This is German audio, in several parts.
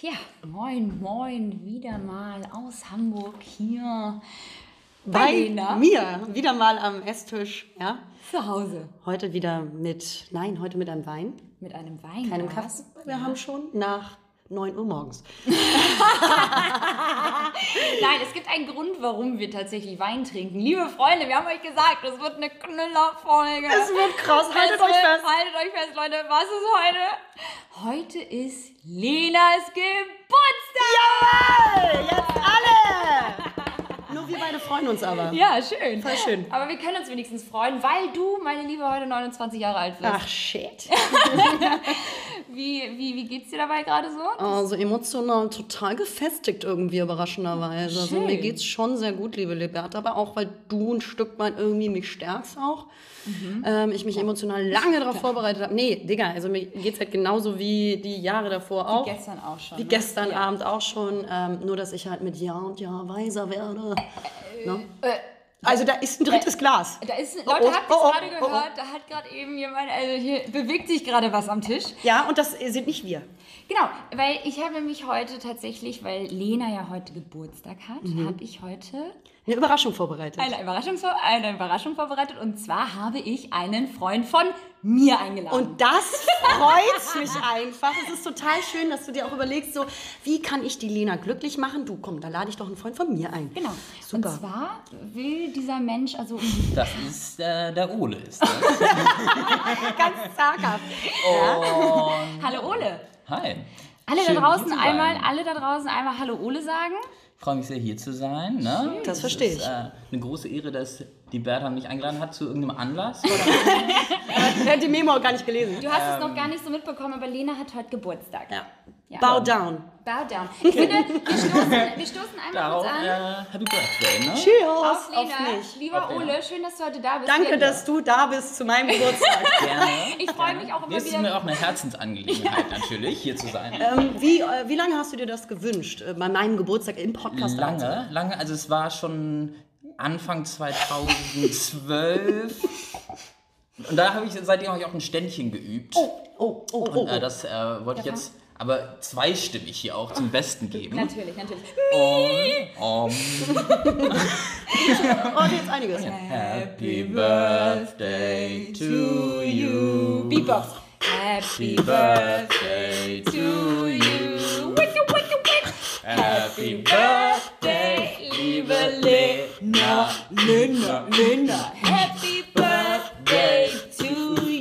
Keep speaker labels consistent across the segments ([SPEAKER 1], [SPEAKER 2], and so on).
[SPEAKER 1] Ja, moin, moin, wieder mal aus Hamburg hier bei,
[SPEAKER 2] Bei
[SPEAKER 1] Lena
[SPEAKER 2] mir, wieder mal am Esstisch, ja.
[SPEAKER 1] zu Hause
[SPEAKER 2] Heute wieder mit, nein, heute mit einem Wein,
[SPEAKER 1] mit einem Wein.
[SPEAKER 2] keinem Kaffee. Wir haben schon nach 9 Uhr morgens.
[SPEAKER 1] Nein, es gibt einen Grund, warum wir tatsächlich Wein trinken. Liebe Freunde, wir haben euch gesagt, es wird eine Knüllerfolge.
[SPEAKER 2] Es wird krass, haltet euch fest.
[SPEAKER 1] Haltet euch fest, Leute. Was ist heute? Heute ist Lenas Geburtstag.
[SPEAKER 2] Jawohl, jetzt alle! Nur wir beide freuen uns aber.
[SPEAKER 1] Ja, schön.
[SPEAKER 2] Voll schön.
[SPEAKER 1] Aber wir können uns wenigstens freuen, weil du, meine Liebe, heute 29 Jahre alt bist.
[SPEAKER 2] Ach, shit.
[SPEAKER 1] Wie, wie, wie geht's dir dabei gerade so?
[SPEAKER 2] Also emotional total gefestigt irgendwie, überraschenderweise. Also
[SPEAKER 1] Schön.
[SPEAKER 2] mir geht's schon sehr gut, liebe Liberta, aber auch, weil du ein Stück weit irgendwie mich stärkst auch. Ähm, ich mich emotional lange darauf vorbereitet habe. Nee, Digga, also mir geht's halt genauso wie die Jahre davor auch.
[SPEAKER 1] Gestern auch schon.
[SPEAKER 2] Wie
[SPEAKER 1] ne?
[SPEAKER 2] gestern
[SPEAKER 1] ja.
[SPEAKER 2] Abend auch schon. Ähm, nur, dass ich halt mit Jahr und Jahr weiser werde. Ne?
[SPEAKER 1] Äh,
[SPEAKER 2] Also da ist ein drittes Glas.
[SPEAKER 1] Da ist, Leute,
[SPEAKER 2] oh,
[SPEAKER 1] habt ihr
[SPEAKER 2] oh, oh,
[SPEAKER 1] gerade
[SPEAKER 2] oh, oh.
[SPEAKER 1] gehört? Da hat gerade eben jemand, also hier bewegt sich gerade was am Tisch.
[SPEAKER 2] Ja, und das sind nicht wir.
[SPEAKER 1] Genau, weil ich habe mich heute tatsächlich, weil Lena ja heute Geburtstag hat,
[SPEAKER 2] Mhm.
[SPEAKER 1] habe ich heute
[SPEAKER 2] Eine Überraschung vorbereitet.
[SPEAKER 1] eine Überraschung, eine Überraschung vorbereitet. Und zwar habe ich einen Freund von mir eingeladen.
[SPEAKER 2] Und das freut mich einfach. Es ist total schön, dass du dir auch überlegst, so, wie kann ich die Lena glücklich machen? Du, komm, da lade ich doch einen Freund von mir ein.
[SPEAKER 1] genau.
[SPEAKER 2] Super.
[SPEAKER 1] Und zwar will dieser Mensch, also
[SPEAKER 3] Das ist äh, der Ole ist das.
[SPEAKER 2] Ganz zaghaft.
[SPEAKER 1] Hallo Ole.
[SPEAKER 3] Hi.
[SPEAKER 1] Alle
[SPEAKER 3] Schön,
[SPEAKER 1] da draußen einmal, alle da draußen einmal Hallo Ole sagen.
[SPEAKER 3] Ich freue mich sehr, hier zu sein. Ne?
[SPEAKER 2] Das
[SPEAKER 3] Es
[SPEAKER 2] verstehe
[SPEAKER 3] ist,
[SPEAKER 2] ich.
[SPEAKER 3] Äh, eine große Ehre, dass die Bertha mich eingeladen hat zu irgendeinem Anlass.
[SPEAKER 2] Er hat die Memo auch gar nicht gelesen.
[SPEAKER 1] Du hast es noch gar nicht so mitbekommen, aber Lena hat heute Geburtstag.
[SPEAKER 2] Ja.
[SPEAKER 1] Ja.
[SPEAKER 2] Bow down.
[SPEAKER 1] Bow down. Ich finde, wir stoßen, wir stoßen einmal
[SPEAKER 3] Darauf
[SPEAKER 1] kurz an.
[SPEAKER 3] äh, Happy Birthday. Ne?
[SPEAKER 2] Cheers
[SPEAKER 1] Auf Lena,
[SPEAKER 2] auf mich.
[SPEAKER 1] lieber
[SPEAKER 3] Auf Lena.
[SPEAKER 1] Ole, schön, dass du heute da bist.
[SPEAKER 2] Danke, dass du da bist zu meinem Geburtstag.
[SPEAKER 3] Gerne.
[SPEAKER 1] Ich freue mich auch immer
[SPEAKER 3] Mir ist es
[SPEAKER 1] wieder.
[SPEAKER 3] mir auch eine Herzensangelegenheit natürlich, hier zu sein.
[SPEAKER 2] ähm, wie, äh, wie lange hast du dir das gewünscht? Äh, bei meinem Geburtstag im Podcast?
[SPEAKER 3] Lange, lange. Also es war schon Anfang 2012. Und da habe ich seitdem habe ich auch ein Ständchen geübt.
[SPEAKER 2] Oh, oh, oh, oh.
[SPEAKER 3] Und äh, das äh, wollte ich jetzt aber zweistimmig hier auch zum Besten geben.
[SPEAKER 1] Natürlich, natürlich.
[SPEAKER 3] Um,
[SPEAKER 2] Oh, jetzt einiges.
[SPEAKER 3] Happy Birthday to you.
[SPEAKER 1] Beatbox. Happy
[SPEAKER 3] Birthday
[SPEAKER 1] to you.
[SPEAKER 3] Happy Birthday,
[SPEAKER 1] liebe Lena, Lena, Lena. Happy Birthday to you.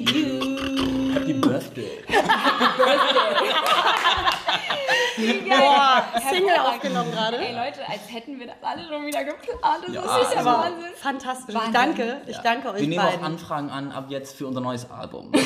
[SPEAKER 3] Happy Birthday.
[SPEAKER 2] Boah, Single aufgenommen gerade.
[SPEAKER 1] Ey Leute, als hätten wir das alle schon wieder geplant. Das
[SPEAKER 3] Ja,
[SPEAKER 1] ist ja
[SPEAKER 3] also-
[SPEAKER 1] Wahnsinn.
[SPEAKER 2] Fantastisch.
[SPEAKER 1] Wahnsinn.
[SPEAKER 2] Ich danke. Ich danke euch
[SPEAKER 3] Wir nehmen
[SPEAKER 2] beiden.
[SPEAKER 3] auch Anfragen an ab jetzt für unser neues Album.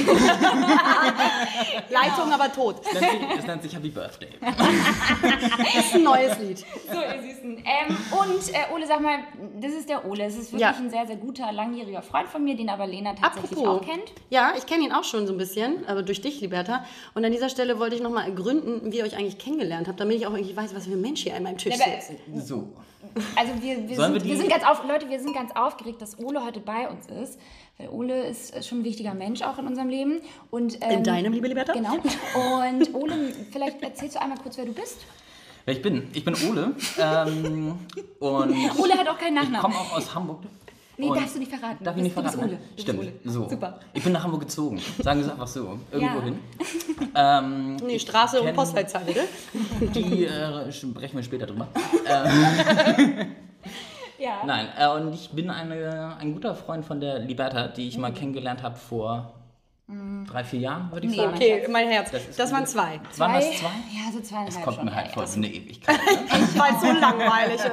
[SPEAKER 2] Leitung aber tot.
[SPEAKER 3] Es nennt sich, es nennt sich Happy Birthday.
[SPEAKER 2] ist ein neues Lied.
[SPEAKER 1] So, ihr Süßen. Ähm, und äh, Ole, sag mal, das ist der Ole. Es ist wirklich
[SPEAKER 2] Ja.
[SPEAKER 1] ein sehr, sehr guter, langjähriger Freund von mir, den aber Lena tatsächlich
[SPEAKER 2] Apropos.
[SPEAKER 1] auch kennt.
[SPEAKER 2] Ja, ich kenne ihn auch schon so ein bisschen, aber durch dich, Liberta. Und an dieser Stelle wollte ich nochmal ergründen, wie ihr euch eigentlich kennengelernt habt, damit ich auch irgendwie weiß, was für ein Mensch hier an meinem Tisch
[SPEAKER 1] Ja,
[SPEAKER 2] sitzt.
[SPEAKER 3] So.
[SPEAKER 1] Also wir, wir, sind,
[SPEAKER 3] wir
[SPEAKER 1] wir, sind ganz auf, Leute, wir sind ganz aufgeregt, dass Ole heute bei uns ist. Weil Ole ist schon ein wichtiger Mensch auch in unserem Leben. Und, ähm,
[SPEAKER 2] In deinem, liebe Liberta?
[SPEAKER 1] Genau. Und Ole, vielleicht erzählst du einmal kurz, wer du bist.
[SPEAKER 3] Wer ich bin? Ich bin Ole. Ähm, und
[SPEAKER 1] Ole hat auch keinen
[SPEAKER 3] ich
[SPEAKER 1] Nachnamen.
[SPEAKER 3] komme auch aus Hamburg.
[SPEAKER 1] Nee,
[SPEAKER 3] Und-
[SPEAKER 1] darfst du nicht verraten.
[SPEAKER 3] Darf ich nicht
[SPEAKER 1] bist- du
[SPEAKER 3] verraten?
[SPEAKER 1] bist Ole.
[SPEAKER 3] ne?
[SPEAKER 1] Du
[SPEAKER 3] Stimmt.
[SPEAKER 1] bist Ole.
[SPEAKER 3] So.
[SPEAKER 1] Super.
[SPEAKER 3] Ich bin nach Hamburg gezogen. Sagen wir es einfach so. Irgendwo
[SPEAKER 1] Ja.
[SPEAKER 3] hin. Ähm,
[SPEAKER 2] Nee, Straße und Postleitzahl, bitte.
[SPEAKER 3] die äh, sprechen wir später drüber.
[SPEAKER 1] Ja.
[SPEAKER 3] Nein, äh, und ich bin eine, ein guter Freund von der Liberta, die ich mal kennengelernt habe vor drei, vier Jahren, würde ich
[SPEAKER 1] Nee,
[SPEAKER 3] sagen.
[SPEAKER 2] Okay, mein Herz.
[SPEAKER 3] Das ist
[SPEAKER 2] Das waren
[SPEAKER 3] gut.
[SPEAKER 2] zwei.
[SPEAKER 3] Waren das zwei?
[SPEAKER 1] Ja, so zweieinhalb
[SPEAKER 3] Das kommt
[SPEAKER 1] schon.
[SPEAKER 3] mir halt vor eine Ewigkeit. Ne?
[SPEAKER 2] Weil es so langweilig ist.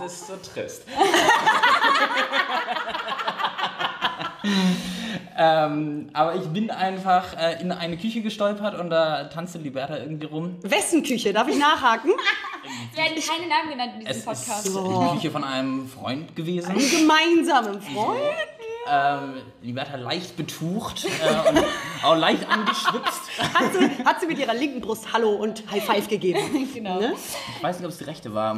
[SPEAKER 3] Das ist so trist. ähm, aber ich bin einfach äh, in eine Küche gestolpert und da tanzte Liberta irgendwie rum.
[SPEAKER 2] Wessen Küche? Darf ich nachhaken?
[SPEAKER 1] Es werden keine Namen genannt in diesem
[SPEAKER 3] Es
[SPEAKER 1] Podcast.
[SPEAKER 3] ist die Küche von einem Freund gewesen.
[SPEAKER 2] Einen gemeinsamen Freund?
[SPEAKER 3] Ähm, Liberta leicht betucht äh, und auch leicht angeschwipst.
[SPEAKER 2] Hat sie, hat sie mit ihrer linken Brust Hallo und High Five gegeben.
[SPEAKER 1] Genau.
[SPEAKER 2] Ne?
[SPEAKER 3] Ich weiß nicht, ob es die rechte war.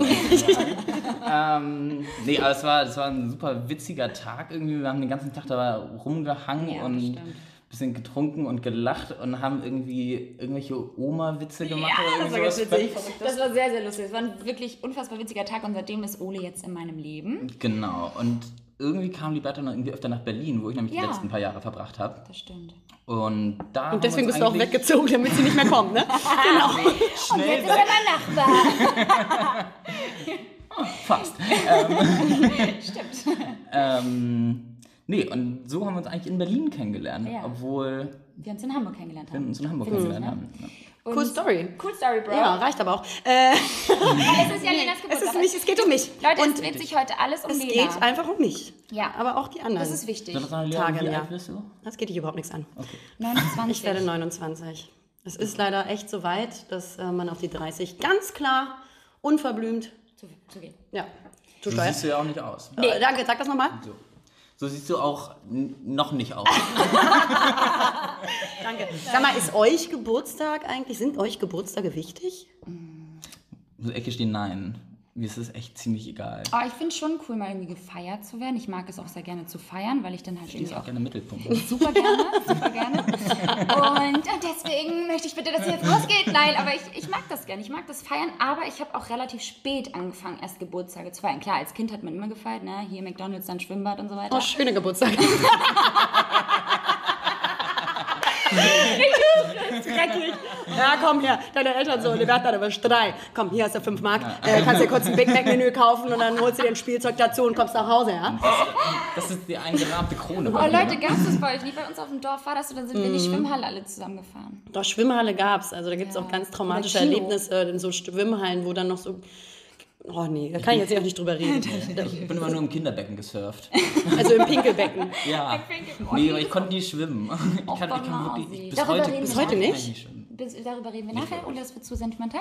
[SPEAKER 3] ähm, nee, aber es war, es war ein super witziger Tag irgendwie. Wir haben den ganzen Tag da rumgehangen
[SPEAKER 1] Ja,
[SPEAKER 3] und bisschen getrunken und gelacht und haben irgendwie irgendwelche Oma-Witze gemacht. oder
[SPEAKER 1] Das war
[SPEAKER 3] irgendwie
[SPEAKER 1] ganz witzig. Das war sehr, sehr lustig. Es war ein wirklich unfassbar witziger Tag und seitdem ist Ole jetzt in meinem Leben.
[SPEAKER 3] Genau. Und irgendwie kam Liberta noch irgendwie öfter nach Berlin, wo ich nämlich
[SPEAKER 1] Ja.
[SPEAKER 3] die letzten paar Jahre verbracht habe.
[SPEAKER 1] Das stimmt.
[SPEAKER 3] Und da
[SPEAKER 2] Und deswegen bist du auch weggezogen, damit sie nicht mehr kommt, ne?
[SPEAKER 1] Und jetzt
[SPEAKER 3] Schnell
[SPEAKER 1] ist er mein Nachbar.
[SPEAKER 3] Fast.
[SPEAKER 1] Stimmt.
[SPEAKER 3] ähm, nee, und so haben wir uns eigentlich in Berlin kennengelernt,
[SPEAKER 1] Ja.
[SPEAKER 3] obwohl
[SPEAKER 1] Wir uns in Hamburg kennengelernt
[SPEAKER 3] wir
[SPEAKER 1] haben.
[SPEAKER 3] uns in Hamburg kennengelernt haben. Ja.
[SPEAKER 1] Und
[SPEAKER 2] Cool Story.
[SPEAKER 1] Cool Story, Bro.
[SPEAKER 2] Ja, reicht aber auch. Äh,
[SPEAKER 1] Es ist ja Lenas
[SPEAKER 2] es,
[SPEAKER 1] Geburtstag.
[SPEAKER 2] ist nicht, es geht um mich.
[SPEAKER 1] Leute,
[SPEAKER 2] Und
[SPEAKER 1] es dreht sich heute alles um
[SPEAKER 2] es
[SPEAKER 1] Lena.
[SPEAKER 2] geht einfach um mich.
[SPEAKER 1] Ja.
[SPEAKER 2] Aber auch die anderen.
[SPEAKER 1] das ist wichtig.
[SPEAKER 3] Lea,
[SPEAKER 2] Tage,
[SPEAKER 3] wie
[SPEAKER 2] ja.
[SPEAKER 3] du?
[SPEAKER 2] Das geht dich überhaupt nichts an.
[SPEAKER 1] 29.
[SPEAKER 2] Ich werde 29. Es ist leider echt so weit, dass äh, man auf die 30 ganz klar, unverblümt,
[SPEAKER 1] zu, zu gehen.
[SPEAKER 2] ja, zu
[SPEAKER 3] So
[SPEAKER 2] steuern.
[SPEAKER 3] siehst du ja auch nicht aus.
[SPEAKER 2] Äh, danke, sag das nochmal.
[SPEAKER 3] So. So siehst du auch noch nicht aus.
[SPEAKER 2] Danke. Sag mal, ist euch Geburtstag eigentlich, sind euch Geburtstage wichtig?
[SPEAKER 3] so Ecke stehen nein. Mir ist es echt ziemlich egal.
[SPEAKER 1] Aber ich finde es schon cool, mal irgendwie gefeiert zu werden. Ich mag es auch sehr gerne zu feiern, weil ich dann halt
[SPEAKER 3] Ich
[SPEAKER 1] irgendwie
[SPEAKER 3] auch
[SPEAKER 1] auch
[SPEAKER 3] gerne Mittelpunkt.
[SPEAKER 1] super gerne, super gerne. Und deswegen möchte ich bitte, dass ihr jetzt losgeht. Nein, aber ich, ich mag das gerne. Ich mag das feiern, aber ich habe auch relativ spät angefangen, erst Geburtstage zu feiern. Klar, als Kind hat man immer gefeiert, ne? Hier McDonalds, dann Schwimmbad und so weiter.
[SPEAKER 2] Oh, schöne Geburtstag. Schrecklich. Ja, komm hier, deine Eltern so, Liberta, du bist drei. Komm, hier hast du fünf Mark. Äh, kannst dir kurz ein Big Mac-Menü kaufen und dann holst du dir ein Spielzeug dazu und kommst nach Hause, ja?
[SPEAKER 3] Das ist die eingerahmte Krone.
[SPEAKER 1] Oh Leute, gab es das bei euch? Wie bei uns auf dem Dorf war das so, dann sind wir in die Schwimmhalle alle zusammengefahren.
[SPEAKER 2] Doch, Schwimmhalle gab's. Also da gibt's auch ganz traumatische. Erlebnisse in so Schwimmhallen, wo dann noch so. Oh nee, da kann ich jetzt auch nicht drüber reden.
[SPEAKER 3] Ich bin immer nur im Kinderbecken gesurft.
[SPEAKER 2] Also im Pinkelbecken.
[SPEAKER 3] Ja. Nee, aber ich konnte nie schwimmen. Ich kann, ich kann wirklich, ich, bis
[SPEAKER 1] Darüber
[SPEAKER 3] heute,
[SPEAKER 1] reden
[SPEAKER 3] bis
[SPEAKER 1] wir
[SPEAKER 3] heute nicht.
[SPEAKER 1] Bis, darüber reden wir nachher und das wird zu sentimental.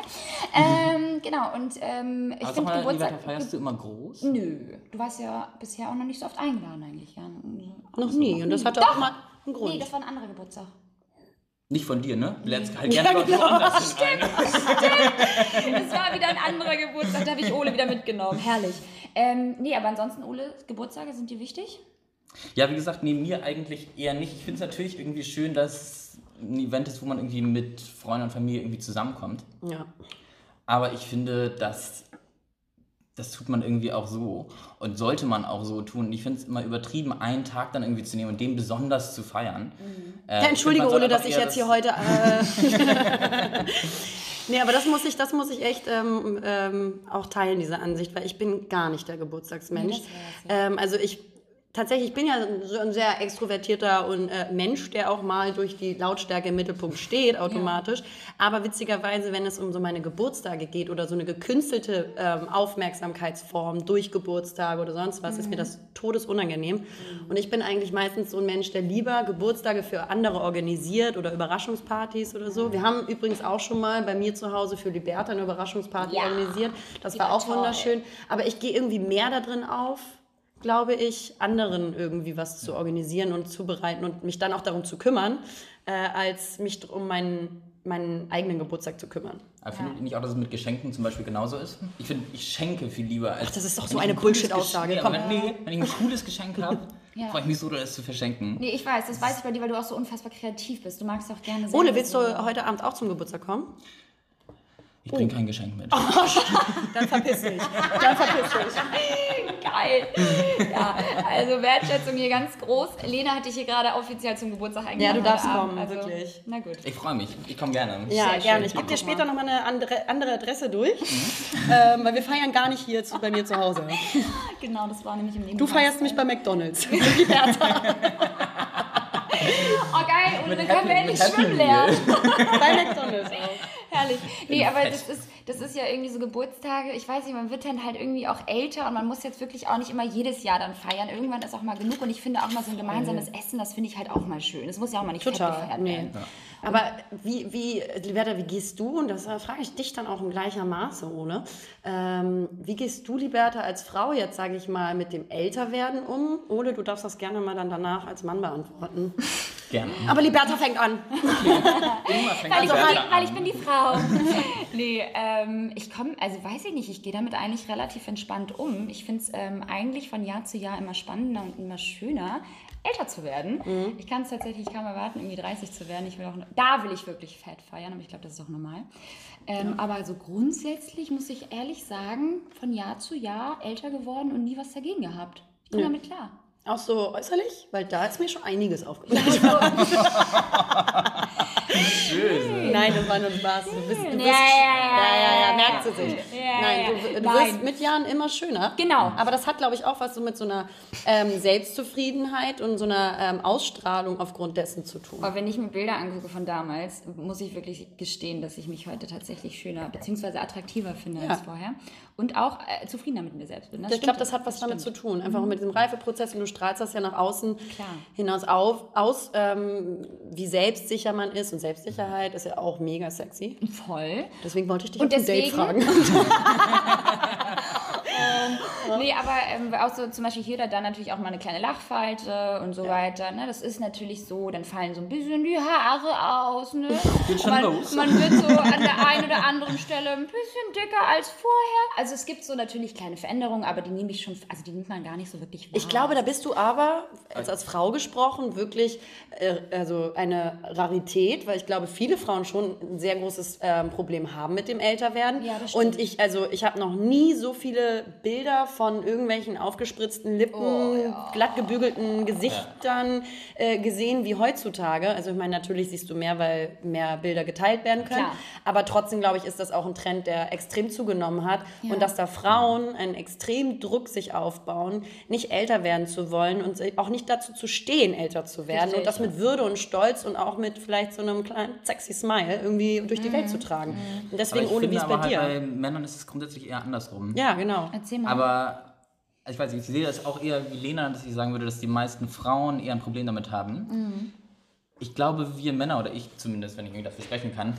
[SPEAKER 1] Ähm, genau, und ähm, ich finde Geburtstag...
[SPEAKER 3] Feierst du immer groß?
[SPEAKER 1] Nö, du warst ja bisher auch noch nicht so oft eingeladen eigentlich. Ja.
[SPEAKER 2] Noch nie. Und das hatte auch mal einen Grund.
[SPEAKER 1] Nee, das war ein anderer Geburtstag.
[SPEAKER 3] Nicht von dir, ne? Lernst halt gerne
[SPEAKER 2] Ja,
[SPEAKER 3] ja,
[SPEAKER 2] genau.
[SPEAKER 3] woanders hin ein.
[SPEAKER 1] Es war wieder ein anderer Geburtstag, da habe ich Ole wieder mitgenommen. Herrlich. Ähm, nee, aber ansonsten, Ole, Geburtstage, sind dir wichtig?
[SPEAKER 3] Ja, wie gesagt, neben mir eigentlich eher nicht. Ich finde es natürlich irgendwie schön, dass ein Event ist, wo man irgendwie mit Freunden und Familie irgendwie zusammenkommt.
[SPEAKER 2] Ja.
[SPEAKER 3] Aber ich finde, dass das tut man irgendwie auch so und sollte man auch so tun. Und ich finde es immer übertrieben, einen Tag dann irgendwie zu nehmen und den besonders zu feiern. Äh,
[SPEAKER 2] Ja, entschuldige, Ole, dass ich jetzt
[SPEAKER 3] eher
[SPEAKER 2] hier heute. Äh, nee, aber das muss ich, das muss ich echt ähm, ähm, auch teilen, diese Ansicht, weil ich bin gar nicht der Geburtstagsmensch.
[SPEAKER 1] Nee, das
[SPEAKER 2] ähm, also ich tatsächlich, ich bin ja so ein sehr extrovertierter und, äh, Mensch, der auch mal durch die Lautstärke im Mittelpunkt steht, automatisch. Aber witzigerweise, wenn es um so meine Geburtstage geht oder so eine gekünstelte ähm, Aufmerksamkeitsform durch Geburtstage oder sonst was, ist mir das todesunangenehm. Und ich bin eigentlich meistens so ein Mensch, der lieber Geburtstage für andere organisiert oder Überraschungspartys oder so. Wir haben übrigens auch schon mal bei mir zu Hause für Liberta eine Überraschungsparty
[SPEAKER 1] Ja.
[SPEAKER 2] organisiert. Das
[SPEAKER 1] Die
[SPEAKER 2] war
[SPEAKER 1] war
[SPEAKER 2] auch
[SPEAKER 1] toll.
[SPEAKER 2] wunderschön. Aber ich gehe irgendwie mehr da drin auf, glaube ich, anderen irgendwie was zu organisieren und zubereiten und mich dann auch darum zu kümmern, äh, als mich um meinen, meinen eigenen Geburtstag zu kümmern.
[SPEAKER 3] Aber findet ihr nicht auch, dass es mit Geschenken zum Beispiel genauso ist? Ich finde, ich schenke viel lieber als.
[SPEAKER 2] Ach, das ist doch so eine
[SPEAKER 3] ein
[SPEAKER 2] Bullshit-Aussage.
[SPEAKER 3] Ja, wenn, nee, wenn ich ein cooles Geschenk habe,
[SPEAKER 1] Ja.
[SPEAKER 3] freue ich mich so, das zu verschenken.
[SPEAKER 1] Nee, ich weiß, das weiß ich bei dir, weil du auch so unfassbar kreativ bist. Du magst auch gerne selber
[SPEAKER 2] willst du heute Abend auch zum Geburtstag kommen?
[SPEAKER 3] Ich bringe kein Geschenk mit.
[SPEAKER 2] Dann verpiss dich. Dann verpiss dich.
[SPEAKER 1] Geil. Ja, also Wertschätzung hier ganz groß. Lena hat dich hier gerade offiziell zum Geburtstag eingeladen.
[SPEAKER 2] Ja, du darfst kommen, wirklich.
[SPEAKER 1] Na gut.
[SPEAKER 3] Ich freue mich. Ich komme gerne.
[SPEAKER 2] Ja,
[SPEAKER 1] Sehr
[SPEAKER 2] gerne.
[SPEAKER 1] schön.
[SPEAKER 2] Ich gebe dir später
[SPEAKER 1] mal.
[SPEAKER 2] nochmal eine andere, andere Adresse durch, ähm, weil wir feiern gar nicht hier zu, bei mir zu Hause.
[SPEAKER 1] Genau, das war nämlich im Leben.
[SPEAKER 2] Du feierst mich bei McDonalds.
[SPEAKER 1] Oh geil,
[SPEAKER 3] Mit
[SPEAKER 1] dann können wir endlich schwimmen lernen.
[SPEAKER 2] bei McDonalds auch.
[SPEAKER 1] Herrlich. Nee, aber das ist, das ist ja irgendwie so Geburtstage. Ich weiß nicht, man wird dann halt irgendwie auch älter und man muss jetzt wirklich auch nicht immer jedes Jahr dann feiern. Irgendwann ist auch mal genug und ich finde auch mal so ein gemeinsames Essen, das finde ich halt auch mal schön. Das muss ja auch mal nicht
[SPEAKER 2] Total.
[SPEAKER 1] gefeiert
[SPEAKER 2] Nee.
[SPEAKER 1] werden.
[SPEAKER 2] Aber wie, wie, Liberta, wie gehst du, und das äh, frage ich dich dann auch in gleicher Maße, Ole, ähm, wie gehst du, Liberta, als Frau jetzt, sage ich mal, mit dem Älterwerden um? Ole, du darfst das gerne mal dann danach als Mann beantworten.
[SPEAKER 3] Gerne.
[SPEAKER 2] Aber Liberta fängt an.
[SPEAKER 3] Immer fängt
[SPEAKER 1] Weil ich,
[SPEAKER 3] an.
[SPEAKER 1] bin die, weil ich bin die Frau. nee, ähm, ich komme, also weiß ich nicht, ich gehe damit eigentlich relativ entspannt um. Ich finde es ähm, eigentlich von Jahr zu Jahr immer spannender und immer schöner. Älter zu werden. Ich kann es tatsächlich kaum erwarten, irgendwie 30 zu werden. Ich will auch, da will ich wirklich fett feiern, aber ich glaube, das ist auch normal. Ähm, Aber so grundsätzlich muss ich ehrlich sagen, von Jahr zu Jahr älter geworden und nie was dagegen gehabt. Ich komme damit klar.
[SPEAKER 2] Auch so äußerlich? Weil da ist mir schon einiges aufgefallen.
[SPEAKER 3] Schön.
[SPEAKER 2] Nein, das war nur Spaß. Du bist, du bist,
[SPEAKER 1] Ja, ja, ja,
[SPEAKER 2] ja, ja,
[SPEAKER 1] ja,
[SPEAKER 2] merkt sie
[SPEAKER 1] ja.
[SPEAKER 2] sich.
[SPEAKER 1] Ja,
[SPEAKER 2] Nein, du, du wirst mit Jahren immer schöner.
[SPEAKER 1] Genau.
[SPEAKER 2] Aber das hat, glaube ich, auch was so mit so einer ähm, Selbstzufriedenheit und so einer ähm, Ausstrahlung aufgrund dessen zu tun.
[SPEAKER 1] Aber wenn ich mir Bilder angucke von damals, muss ich wirklich gestehen, dass ich mich heute tatsächlich schöner bzw. attraktiver finde
[SPEAKER 2] Ja.
[SPEAKER 1] als vorher. Und auch äh, zufriedener mit mir selbst bin. Das
[SPEAKER 2] ich glaube, das hat was damit
[SPEAKER 1] stimmt.
[SPEAKER 2] zu tun. Einfach mit diesem Reifeprozess und du strahlst das ja nach außen
[SPEAKER 1] Klar.
[SPEAKER 2] hinaus auf, aus, ähm, wie selbstsicher man ist. Und Selbstsicherheit ist ja auch mega sexy.
[SPEAKER 1] Voll.
[SPEAKER 2] Deswegen wollte ich dich
[SPEAKER 1] Und
[SPEAKER 2] auf ein Date
[SPEAKER 1] deswegen-
[SPEAKER 2] fragen.
[SPEAKER 1] Nee, aber ähm, auch so zum Beispiel hier da dann natürlich auch mal eine kleine Lachfalte und so weiter. Ne? Das ist natürlich so, dann fallen so ein bisschen die Haare aus. Ne?
[SPEAKER 3] Geht schon
[SPEAKER 1] man,
[SPEAKER 3] los.
[SPEAKER 1] man wird so an der einen oder anderen Stelle ein bisschen dicker als vorher. Also es gibt so natürlich kleine Veränderungen, aber die nehme ich schon, also die nimmt man gar nicht so wirklich wahr.
[SPEAKER 2] Ich glaube, da bist du aber, als, als Frau gesprochen, wirklich äh, also eine Rarität, weil ich glaube, viele Frauen schon ein sehr großes ähm, Problem haben mit dem Älterwerden.
[SPEAKER 1] Ja, das stimmt.
[SPEAKER 2] Und ich, also ich habe noch nie so viele Bilder von irgendwelchen aufgespritzten Lippen,
[SPEAKER 1] Oh,
[SPEAKER 2] glatt gebügelten Gesichtern äh, gesehen wie heutzutage. Also ich meine, natürlich siehst du mehr, weil mehr Bilder geteilt werden können.
[SPEAKER 1] Klar.
[SPEAKER 2] Aber trotzdem, glaube ich, ist das auch ein Trend, der extrem zugenommen hat. Und dass da Frauen einen extremen Druck sich aufbauen, nicht älter werden zu wollen und auch nicht dazu zu stehen, älter zu werden.
[SPEAKER 1] Richtig.
[SPEAKER 2] Und das mit Würde und Stolz und auch mit vielleicht so einem kleinen sexy Smile irgendwie durch die Welt zu tragen. Und
[SPEAKER 3] Aber
[SPEAKER 2] deswegen
[SPEAKER 3] ich
[SPEAKER 2] ohne, wie es bei
[SPEAKER 3] halt
[SPEAKER 2] dir.
[SPEAKER 3] bei Männern ist es grundsätzlich eher andersrum.
[SPEAKER 2] ja, genau.
[SPEAKER 1] Erzähl mal.
[SPEAKER 3] Aber ich weiß nicht, ich sehe das auch eher wie Lena, dass ich sagen würde, dass die meisten Frauen eher ein Problem damit haben.
[SPEAKER 1] Mhm.
[SPEAKER 3] Ich glaube, wir Männer, oder ich zumindest, wenn ich irgendwie dafür sprechen kann,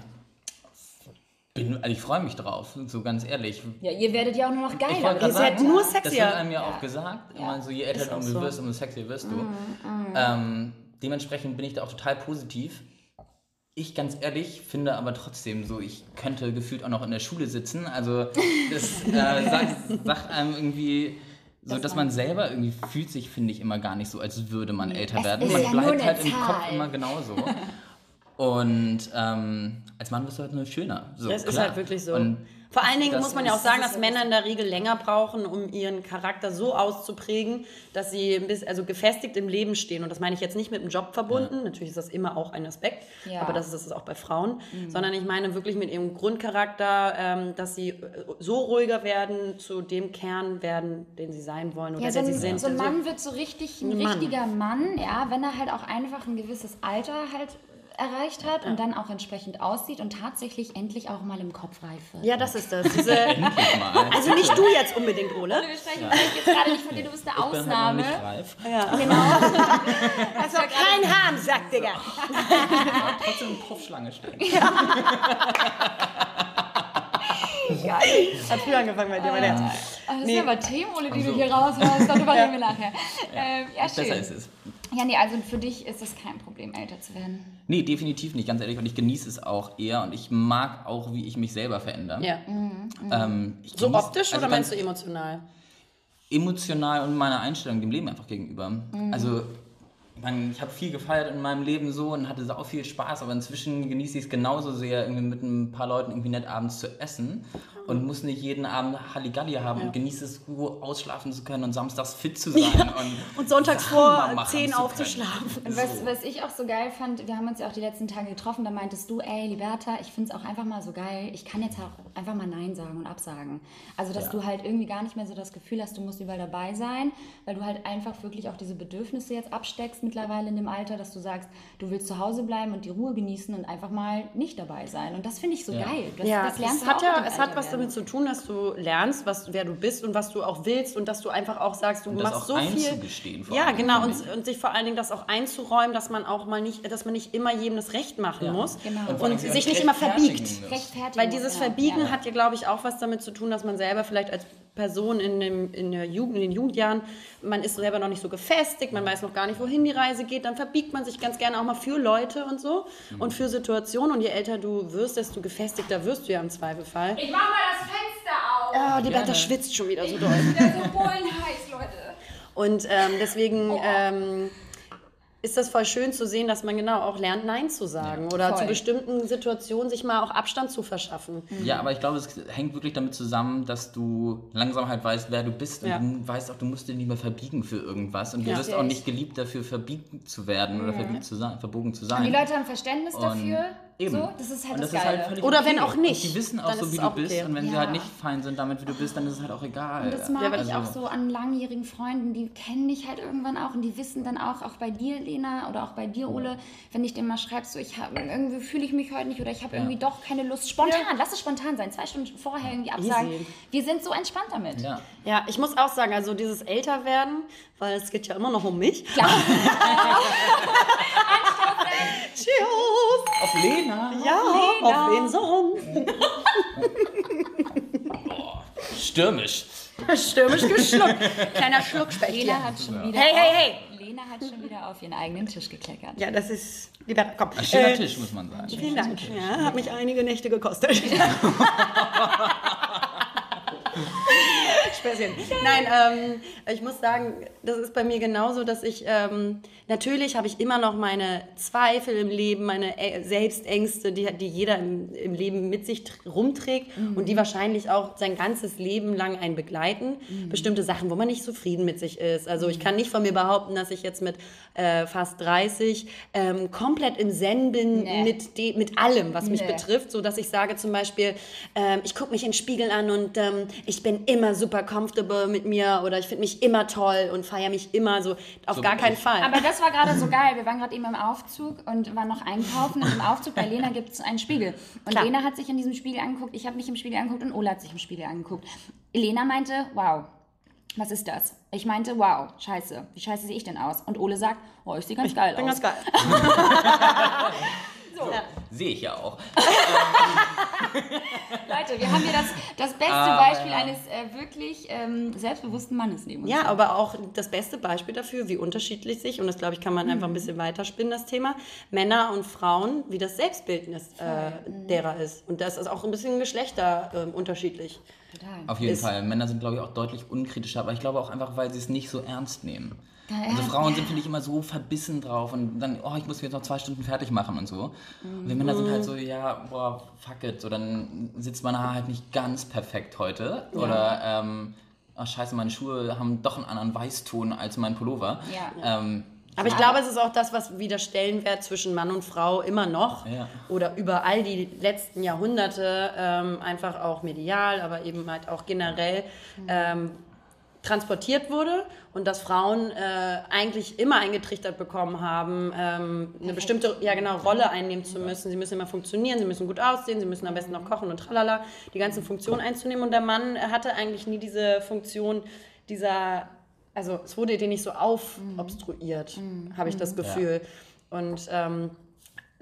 [SPEAKER 3] bin, also ich freue mich drauf, so ganz ehrlich.
[SPEAKER 1] ja, ihr werdet ja auch nur noch geiler.
[SPEAKER 2] ihr seid nur
[SPEAKER 3] Das
[SPEAKER 2] sexier.
[SPEAKER 3] wird einem ja auch gesagt. Immer so, je älter du
[SPEAKER 2] so.
[SPEAKER 3] wirst, umso sexier wirst du.
[SPEAKER 1] Mhm,
[SPEAKER 3] Ähm, dementsprechend bin ich da auch total positiv. Ich ganz ehrlich finde aber trotzdem so, ich könnte gefühlt auch noch in der Schule sitzen. Also das äh, sagt, sagt einem irgendwie so, dass man selber irgendwie fühlt sich, finde ich, immer gar nicht so, als würde man älter
[SPEAKER 1] Es
[SPEAKER 3] werden.
[SPEAKER 1] ist
[SPEAKER 3] Man
[SPEAKER 1] ja nur
[SPEAKER 3] bleibt
[SPEAKER 1] eine
[SPEAKER 3] halt im Kopf
[SPEAKER 1] Zahl.
[SPEAKER 3] immer genauso. Und ähm, als Mann wirst du halt nur schöner. So,
[SPEAKER 2] Das ist
[SPEAKER 3] klar.
[SPEAKER 2] halt wirklich so.
[SPEAKER 3] Und
[SPEAKER 2] Vor allen Dingen
[SPEAKER 3] das
[SPEAKER 2] muss man ja auch sagen,
[SPEAKER 1] das
[SPEAKER 2] dass Männer in der Regel länger brauchen, um ihren Charakter so auszuprägen, dass sie ein bisschen, also gefestigt im Leben stehen. Und das meine ich jetzt nicht mit dem Job verbunden. Natürlich ist das immer auch ein Aspekt,
[SPEAKER 1] Ja.
[SPEAKER 2] aber das ist es auch bei Frauen. Sondern ich meine wirklich mit ihrem Grundcharakter, ähm, dass sie äh, so ruhiger werden, zu dem Kern werden, den sie sein wollen oder
[SPEAKER 1] Ja, so
[SPEAKER 2] der sie
[SPEAKER 1] ein,
[SPEAKER 2] sind.
[SPEAKER 1] so ein
[SPEAKER 2] Also-
[SPEAKER 1] Mann wird so richtig ein
[SPEAKER 2] Ein Mann.
[SPEAKER 1] richtiger Mann, ja, wenn er halt auch einfach ein gewisses Alter halt erreicht hat und dann auch entsprechend aussieht und tatsächlich endlich auch mal im Kopf reif wird.
[SPEAKER 2] Ja, das ist das. Diese, also nicht du jetzt unbedingt, Ole.
[SPEAKER 1] Wir sprechen vielleicht jetzt gerade nicht von dir, du bist eine
[SPEAKER 3] ich bin halt
[SPEAKER 1] Ausnahme.
[SPEAKER 3] nicht reif.
[SPEAKER 2] Also kein Hahn, sagt Digga.
[SPEAKER 3] Trotzdem eine Puffschlange stehen.
[SPEAKER 2] Hat früher angefangen bei dir, mein Herz.
[SPEAKER 1] Ah, Das
[SPEAKER 2] Nee.
[SPEAKER 1] sind aber Themen, Ole, die
[SPEAKER 3] Ach so.
[SPEAKER 1] du hier raushaust, darüber reden wir nachher. Ähm, ja,
[SPEAKER 3] Besser
[SPEAKER 1] schön.
[SPEAKER 3] ist es.
[SPEAKER 1] Ja, nee, also für dich ist es kein Problem, älter zu werden.
[SPEAKER 3] Nee, definitiv nicht, ganz ehrlich. Und ich genieße es auch eher und ich mag auch, wie ich mich selber verändere.
[SPEAKER 2] Ja.
[SPEAKER 3] Ähm, ich
[SPEAKER 2] So
[SPEAKER 3] genieß-
[SPEAKER 2] optisch
[SPEAKER 3] also
[SPEAKER 2] oder meinst du emotional?
[SPEAKER 3] Emotional und meiner Einstellung dem Leben einfach gegenüber.
[SPEAKER 2] Mhm.
[SPEAKER 3] Also, ich, mein, ich habe viel gefeiert in meinem Leben so und hatte sau viel Spaß, aber inzwischen genieße ich es genauso sehr, irgendwie mit ein paar Leuten irgendwie nett abends zu essen und muss nicht jeden Abend Halligalli haben und genieße es, gut ausschlafen zu können und samstags fit zu sein. Und,
[SPEAKER 2] Und sonntags vor
[SPEAKER 3] machen
[SPEAKER 2] 10
[SPEAKER 3] zu können.
[SPEAKER 2] aufzuschlafen.
[SPEAKER 1] Und was, was ich auch so geil fand, wir haben uns ja auch die letzten Tage getroffen, da meintest du, ey, Liberta, ich finde es auch einfach mal so geil, ich kann jetzt auch einfach mal Nein sagen und absagen. Also, dass
[SPEAKER 3] Ja.
[SPEAKER 1] du halt irgendwie gar nicht mehr so das Gefühl hast, du musst überall dabei sein, weil du halt einfach wirklich auch diese Bedürfnisse jetzt absteckst mittlerweile in dem Alter, dass du sagst, du willst zu Hause bleiben und die Ruhe genießen und einfach mal nicht dabei sein. Und das finde ich so
[SPEAKER 3] Ja.
[SPEAKER 1] geil. Das,
[SPEAKER 2] Ja,
[SPEAKER 1] das lernst
[SPEAKER 2] es
[SPEAKER 1] du
[SPEAKER 2] hat
[SPEAKER 1] auch
[SPEAKER 2] ja, es hat was damit zu tun, dass du lernst, was, wer du bist und was du auch willst und dass du einfach auch sagst, du
[SPEAKER 3] Und das
[SPEAKER 2] machst
[SPEAKER 3] auch
[SPEAKER 2] so viel. Ja, genau und, und sich vor allen Dingen das auch einzuräumen, dass man auch mal nicht, dass man nicht immer jedem das Recht machen
[SPEAKER 3] Ja.
[SPEAKER 2] muss
[SPEAKER 1] Genau.
[SPEAKER 2] und
[SPEAKER 3] allem
[SPEAKER 2] sich nicht immer verbiegt. Weil dieses. Verbiegen
[SPEAKER 1] Ja.
[SPEAKER 2] hat ja, glaube ich, auch was damit zu tun, dass man selber vielleicht als Person in, dem, in, der Jugend, in den Jugendjahren, man ist selber noch nicht so gefestigt, man weiß noch gar nicht, wohin die Reise geht, dann verbiegt man sich ganz gerne auch mal für Leute und so
[SPEAKER 3] Mhm.
[SPEAKER 2] und für Situationen. Und je älter du wirst, desto gefestigter wirst du ja im Zweifelfall.
[SPEAKER 1] Ich mach mal das Fenster auf.
[SPEAKER 2] Oh, die
[SPEAKER 3] Gerne.
[SPEAKER 2] Bertha schwitzt schon wieder so doll.
[SPEAKER 1] Der ist so bullenheiß, Leute.
[SPEAKER 2] Und ähm, deswegen
[SPEAKER 1] Oh.
[SPEAKER 2] ähm, ist das voll schön zu sehen, dass man genau auch lernt, Nein zu sagen oder
[SPEAKER 1] voll.
[SPEAKER 2] zu bestimmten Situationen sich mal auch Abstand zu verschaffen.
[SPEAKER 3] Ja, aber ich glaube, es hängt wirklich damit zusammen, dass du langsam halt weißt, wer du bist
[SPEAKER 2] Ja.
[SPEAKER 3] und du weißt auch, du musst dich nicht mehr verbiegen für irgendwas und du
[SPEAKER 2] Ja.
[SPEAKER 3] wirst auch nicht geliebt dafür, verbiegen zu werden oder verbiegt zu sein, verbogen zu
[SPEAKER 1] Und
[SPEAKER 3] sein.
[SPEAKER 1] die Leute haben Verständnis
[SPEAKER 3] Und
[SPEAKER 1] dafür.
[SPEAKER 3] Eben.
[SPEAKER 1] So, das ist halt
[SPEAKER 3] Und
[SPEAKER 1] das,
[SPEAKER 3] ist
[SPEAKER 1] Geile.
[SPEAKER 3] völlig
[SPEAKER 2] Oder wenn auch
[SPEAKER 3] Und
[SPEAKER 2] nicht,
[SPEAKER 3] die wissen auch so,
[SPEAKER 2] ist
[SPEAKER 3] wie du bist.
[SPEAKER 2] okay.
[SPEAKER 3] Und wenn sie
[SPEAKER 1] Ja.
[SPEAKER 3] halt nicht fein sind damit, wie du bist, dann ist es halt auch egal.
[SPEAKER 1] Das mag
[SPEAKER 2] Ja,
[SPEAKER 1] ich
[SPEAKER 2] ich
[SPEAKER 1] auch so an langjährigen Freunden, die kennen dich halt irgendwann auch und die wissen dann auch, auch bei dir, Lena, oder auch bei dir, Ole, wenn ich dir mal schreibst, so, ich hab, irgendwie fühle ich mich heute nicht oder ich habe
[SPEAKER 3] Ja.
[SPEAKER 1] irgendwie doch keine Lust. Spontan, lass es spontan sein, zwei Stunden vorher irgendwie absagen.
[SPEAKER 2] Easy.
[SPEAKER 1] Wir sind so entspannt damit.
[SPEAKER 3] Ja.
[SPEAKER 2] Ja, ich muss auch sagen, also dieses Älterwerden, weil es geht ja immer noch um mich.
[SPEAKER 1] Klar.
[SPEAKER 2] Tschüss!
[SPEAKER 3] Auf Lena?
[SPEAKER 2] Ja, auf wen sonst?
[SPEAKER 3] Stürmisch.
[SPEAKER 2] Stürmisch geschluckt. Kleiner Schluckspeck hier.
[SPEAKER 1] Lena hat schon wieder
[SPEAKER 2] Hey, hey, hey!
[SPEAKER 1] Auf, Lena hat schon wieder auf ihren eigenen Tisch gekleckert.
[SPEAKER 2] Ja, das ist... Lieber, komm.
[SPEAKER 3] Ein schöner
[SPEAKER 2] Äh,
[SPEAKER 3] Tisch, muss man sagen.
[SPEAKER 2] Vielen Dank. Ja, hat mich einige Nächte gekostet. Späßchen. Nein, ähm, ich muss sagen, das ist bei mir genauso, dass ich, ähm, natürlich habe ich immer noch meine Zweifel im Leben, meine Ä- Selbstängste, die, die jeder im, im Leben mit sich tr- rumträgt und die wahrscheinlich auch sein ganzes Leben lang einen begleiten. Bestimmte Sachen, wo man nicht zufrieden mit sich ist. Also ich kann nicht von mir behaupten, dass ich jetzt mit äh, fast 30 ähm, komplett im Zen bin
[SPEAKER 1] Nee.
[SPEAKER 2] mit, de, mit allem, was mich
[SPEAKER 1] Nee.
[SPEAKER 2] betrifft betrifft, so dass ich sage zum Beispiel, ähm, ich gucke mich in den Spiegel an und ähm, ich bin immer super comfortable mit mir oder ich finde mich immer toll und feiere mich immer so. Auf
[SPEAKER 3] So
[SPEAKER 2] gar keinen
[SPEAKER 3] ich.
[SPEAKER 2] Fall.
[SPEAKER 1] Aber das war gerade so geil. Wir waren gerade eben im Aufzug und waren noch einkaufen. Und im Aufzug bei Lena gibt es einen Spiegel. Und
[SPEAKER 2] Klar.
[SPEAKER 1] Lena hat sich in diesem Spiegel angeguckt, ich habe mich im Spiegel angeguckt und Ola hat sich im Spiegel angeguckt. Lena meinte, wow, was ist das? Ich meinte, wow, scheiße. Wie scheiße sehe ich denn aus? Und Ole sagt, oh, ich sehe ganz geil
[SPEAKER 2] bin
[SPEAKER 1] aus.
[SPEAKER 2] ganz geil.
[SPEAKER 3] Sehe ich ja auch.
[SPEAKER 1] Leute, wir haben hier das, das beste
[SPEAKER 3] Ah,
[SPEAKER 1] Beispiel
[SPEAKER 3] ja.
[SPEAKER 1] eines äh, wirklich ähm, selbstbewussten Mannes neben uns.
[SPEAKER 2] Ja, aber auch das beste Beispiel dafür, wie unterschiedlich sich, und das glaube ich, kann man einfach
[SPEAKER 1] Mhm.
[SPEAKER 2] ein bisschen weiterspinnen, das Thema, Männer und Frauen, wie das Selbstbildnis äh,
[SPEAKER 1] Mhm.
[SPEAKER 2] derer ist. Und das ist auch ein bisschen Geschlechter ähm, unterschiedlich.
[SPEAKER 1] Total.
[SPEAKER 3] Auf jeden
[SPEAKER 2] Ist-
[SPEAKER 3] Fall. Männer sind, glaube ich, auch deutlich unkritischer, aber ich glaube auch einfach, weil sie es nicht so ernst nehmen.
[SPEAKER 1] Ja,
[SPEAKER 3] also Frauen
[SPEAKER 1] ja.
[SPEAKER 3] sind, finde ich, immer so verbissen drauf und dann, oh, ich muss mich jetzt noch zwei Stunden fertig machen und so. Und wir Männer sind halt so, ja, boah, fuck it. So, dann sitzt mein Haar halt nicht ganz perfekt heute. Oder, ähm, ach scheiße, meine Schuhe haben doch einen anderen Weißton als mein Pullover.
[SPEAKER 1] Ja.
[SPEAKER 3] Ähm,
[SPEAKER 2] Aber ich glaube, es ist auch das, was wieder Stellenwert zwischen Mann und Frau immer noch
[SPEAKER 3] Ja.
[SPEAKER 2] oder über all die letzten Jahrhunderte ähm, einfach auch medial, aber eben halt auch generell ähm, transportiert wurde und dass Frauen äh, eigentlich immer eingetrichtert bekommen haben, ähm, eine bestimmte ja genau Rolle einnehmen zu müssen. Sie müssen immer funktionieren, sie müssen gut aussehen, sie müssen am besten noch kochen und tralala, die ganzen Funktionen einzunehmen. Und der Mann hatte eigentlich nie diese Funktion dieser, also es wurde dir nicht so aufobstruiert, habe ich das Gefühl. Und ähm,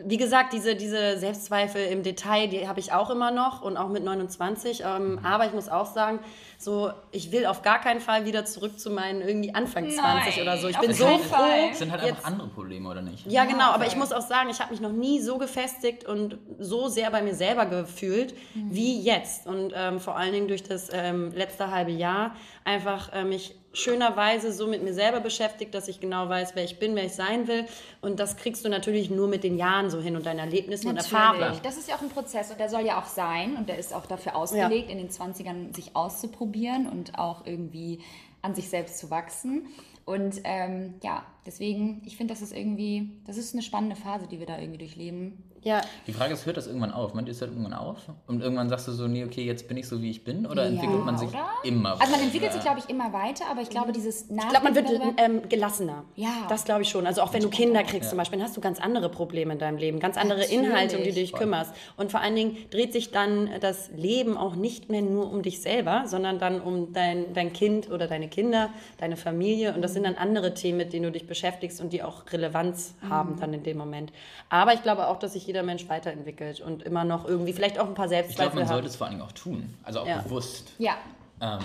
[SPEAKER 2] wie gesagt, diese, diese Selbstzweifel im Detail, die habe ich auch immer noch und auch mit 29. Ähm, aber ich muss auch sagen, so, ich will auf gar keinen Fall wieder zurück zu meinen irgendwie Anfang 20 oder so. Ich bin so froh.
[SPEAKER 1] Fall.
[SPEAKER 3] es sind halt
[SPEAKER 2] jetzt-
[SPEAKER 3] einfach andere Probleme, oder nicht?
[SPEAKER 2] Ja, genau, aber ich muss auch sagen, ich habe mich noch nie so gefestigt und so sehr bei mir selber gefühlt wie jetzt. Und ähm, vor allen Dingen durch das ähm, letzte halbe Jahr einfach äh, mich schönerweise so mit mir selber beschäftigt, dass ich genau weiß, wer ich bin, wer ich sein will. Und das kriegst du natürlich nur mit den Jahren so hin und deinen Erlebnissen und Erfahrungen.
[SPEAKER 1] Natürlich. Das ist ja auch ein Prozess und der soll ja auch sein und der ist auch dafür ausgelegt, in den 20ern sich auszuprobieren und auch irgendwie an sich selbst zu wachsen. Und ähm, ja, deswegen, ich finde, das ist irgendwie, das ist eine spannende Phase, die wir da irgendwie durchleben.
[SPEAKER 2] Ja,
[SPEAKER 3] Die Frage ist, hört das irgendwann auf? Meint ihr, es hört irgendwann auf? Und irgendwann sagst du so, nee, okay, jetzt bin ich so, wie ich bin? Oder
[SPEAKER 1] Ja,
[SPEAKER 3] entwickelt man sich
[SPEAKER 1] oder?
[SPEAKER 3] immer
[SPEAKER 1] Also man entwickelt sich,
[SPEAKER 3] weiter?
[SPEAKER 1] glaube ich, immer weiter, aber ich glaube, dieses
[SPEAKER 2] ich glaube, man wird ähm, gelassener.
[SPEAKER 1] Ja.
[SPEAKER 2] Das glaube ich schon. Also auch wenn du Kinder kriegst zum Beispiel, dann hast du ganz andere Probleme in deinem Leben, ganz andere
[SPEAKER 1] Natürlich.
[SPEAKER 2] Inhalte, um die du dich
[SPEAKER 3] Voll.
[SPEAKER 2] kümmerst. Und vor allen Dingen dreht sich dann das Leben auch nicht mehr nur um dich selber, sondern dann um dein, dein Kind oder deine Kinder, deine Familie. Und das sind dann andere Themen, mit denen du dich beschäftigst und die auch Relevanz haben dann in dem Moment. Aber ich glaube auch, dass sich jeder Mensch weiterentwickelt und immer noch irgendwie vielleicht auch ein paar
[SPEAKER 3] Ich glaube,
[SPEAKER 2] Selbstzweifel
[SPEAKER 3] man sollte es vor allen Dingen auch tun. Also auch
[SPEAKER 2] Ja.
[SPEAKER 3] bewusst.
[SPEAKER 1] Ja,
[SPEAKER 3] Ähm,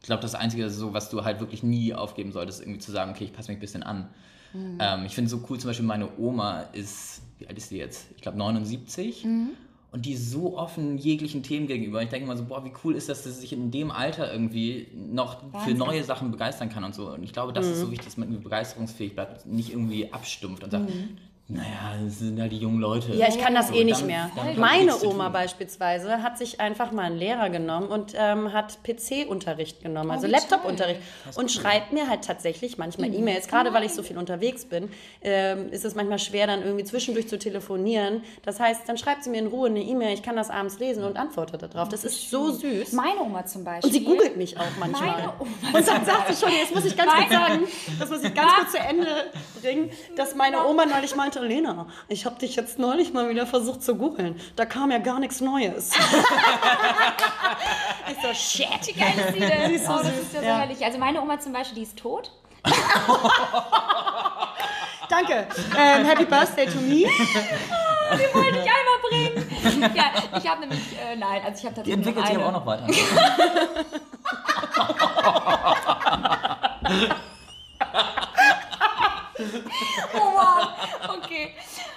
[SPEAKER 3] ich glaube, das Einzige, so, was du halt wirklich nie aufgeben solltest, irgendwie zu sagen, okay, ich passe mich ein bisschen an. Ähm, ich finde so cool, zum Beispiel meine Oma ist, wie alt ist die jetzt? Ich glaube 79. Und Und die so offen jeglichen Themen gegenüber. Ich denke immer so, boah, wie cool ist das, dass sie sich in dem Alter irgendwie noch für
[SPEAKER 1] Wahnsinn.
[SPEAKER 3] neue Sachen begeistern kann und so. Und ich glaube, das ist so wichtig, dass man irgendwie begeisterungsfähig bleibt, nicht irgendwie abstumpft und sagt, naja, das sind ja die jungen Leute.
[SPEAKER 2] Ja, ich kann das
[SPEAKER 3] So,
[SPEAKER 2] eh nicht
[SPEAKER 3] damit-
[SPEAKER 2] mehr.
[SPEAKER 3] damit hat
[SPEAKER 2] Meine Oma beispielsweise hat sich einfach mal einen Lehrer genommen und ähm, hat PC-Unterricht genommen, also
[SPEAKER 1] wie
[SPEAKER 2] Laptop-Unterricht. Und schreibt mir halt tatsächlich manchmal
[SPEAKER 1] Mhm.
[SPEAKER 2] E-Mails. Gerade weil ich so viel unterwegs bin, ähm, ist es manchmal schwer, dann irgendwie zwischendurch zu telefonieren. Das heißt, dann schreibt sie mir in Ruhe eine E-Mail, ich kann das abends lesen und antworte darauf. Das ist so süß.
[SPEAKER 1] Meine Oma zum Beispiel.
[SPEAKER 2] Und sie googelt mich auch manchmal.
[SPEAKER 1] Meine Oma
[SPEAKER 2] Und dann sagt sie schon, jetzt muss ich ganz kurz sagen, das muss ich ganz kurz zu Ende bringen, dass meine Oma neulich meinte, Lena, ich habe dich jetzt neulich mal wieder versucht zu googeln. Da kam ja gar nichts Neues. ich so, shit.
[SPEAKER 1] Wie geil ist sie denn?
[SPEAKER 2] Sie ist so
[SPEAKER 1] oh, das
[SPEAKER 2] süß,
[SPEAKER 1] ist ja so
[SPEAKER 2] ja.
[SPEAKER 1] herrlich. Also meine Oma zum Beispiel, die ist tot.
[SPEAKER 2] Danke. Ähm, happy Birthday to me.
[SPEAKER 1] Die wollte ich einmal bringen. Ja, ich habe nämlich, äh, nein, also ich habe
[SPEAKER 3] Die
[SPEAKER 1] tatsächlich
[SPEAKER 3] entwickelt sich aber auch noch weiter.
[SPEAKER 1] Oh, wow. Okay.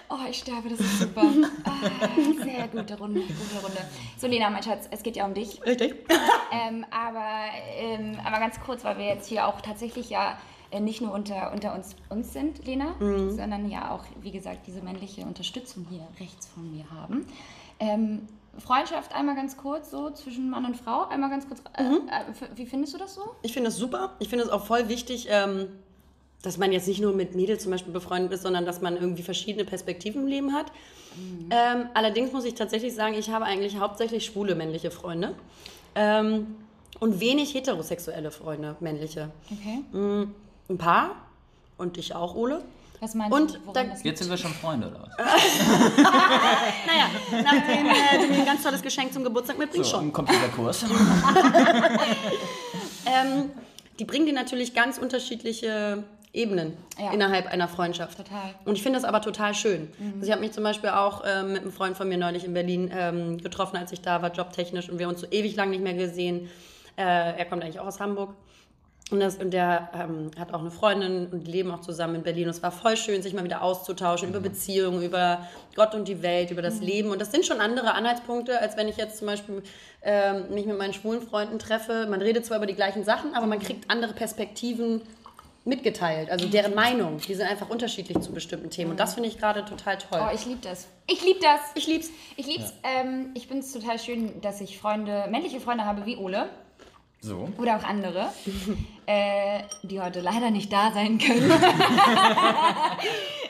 [SPEAKER 1] Oh, ich sterbe, das ist super. Ah, sehr gute Runde, gute Runde. So, Lena, mein Schatz, es geht ja um dich.
[SPEAKER 2] Richtig.
[SPEAKER 1] Ähm, aber, ähm, aber ganz kurz, weil wir jetzt hier auch tatsächlich ja äh, nicht nur unter, unter uns, uns sind, Lena, sondern ja auch, wie gesagt, diese männliche Unterstützung hier rechts von mir haben. Ähm, Freundschaft einmal ganz kurz, so zwischen Mann und Frau, einmal ganz kurz. Äh, äh, f- wie findest du das so?
[SPEAKER 2] Ich finde es super. Ich finde es auch voll wichtig, ähm, dass man jetzt nicht nur mit Mädels zum Beispiel befreundet ist, sondern dass man irgendwie verschiedene Perspektiven im Leben hat. Ähm, allerdings muss ich tatsächlich sagen, ich habe eigentlich hauptsächlich schwule männliche Freunde ähm, und wenig heterosexuelle Freunde, männliche.
[SPEAKER 1] Okay.
[SPEAKER 2] Mm, Ein paar und ich auch, Ole.
[SPEAKER 1] Was meinst
[SPEAKER 2] Und
[SPEAKER 1] du,
[SPEAKER 2] da-
[SPEAKER 1] das
[SPEAKER 3] Jetzt sind wir schon Freunde, oder was?
[SPEAKER 2] Naja, nachdem äh, du mir ein ganz tolles Geschenk zum Geburtstag mitbringst,
[SPEAKER 3] So,
[SPEAKER 2] schon.
[SPEAKER 3] im Computerkurs.
[SPEAKER 2] Ähm, die bringen dir natürlich ganz unterschiedliche Ebenen
[SPEAKER 1] Ja.
[SPEAKER 2] innerhalb einer Freundschaft.
[SPEAKER 1] Total.
[SPEAKER 2] Und ich finde das aber total schön. Also ich habe mich zum Beispiel auch ähm, mit einem Freund von mir neulich in Berlin ähm, getroffen, als ich da war, jobtechnisch. Und wir haben uns so ewig lang nicht mehr gesehen. Äh, er kommt eigentlich auch aus Hamburg. Und, das, und der ähm, hat auch eine Freundin und die leben auch zusammen in Berlin. Und es war voll schön, sich mal wieder auszutauschen über Beziehungen, über Gott und die Welt, über das Leben. Und das sind schon andere Anhaltspunkte, als wenn ich jetzt zum Beispiel ähm, mich mit meinen schwulen Freunden treffe. Man redet zwar über die gleichen Sachen, aber man kriegt andere Perspektiven mitgeteilt. Also deren Meinung. Die sind einfach unterschiedlich zu bestimmten Themen. Und das finde ich gerade total toll.
[SPEAKER 1] Oh, ich liebe das. Ich liebe das.
[SPEAKER 2] ich lieb's.
[SPEAKER 1] Ich lieb's. Ähm, ich finde es total schön, dass ich Freunde, männliche Freunde habe wie Ole
[SPEAKER 3] So.
[SPEAKER 1] oder auch andere, äh, die heute leider nicht da sein können.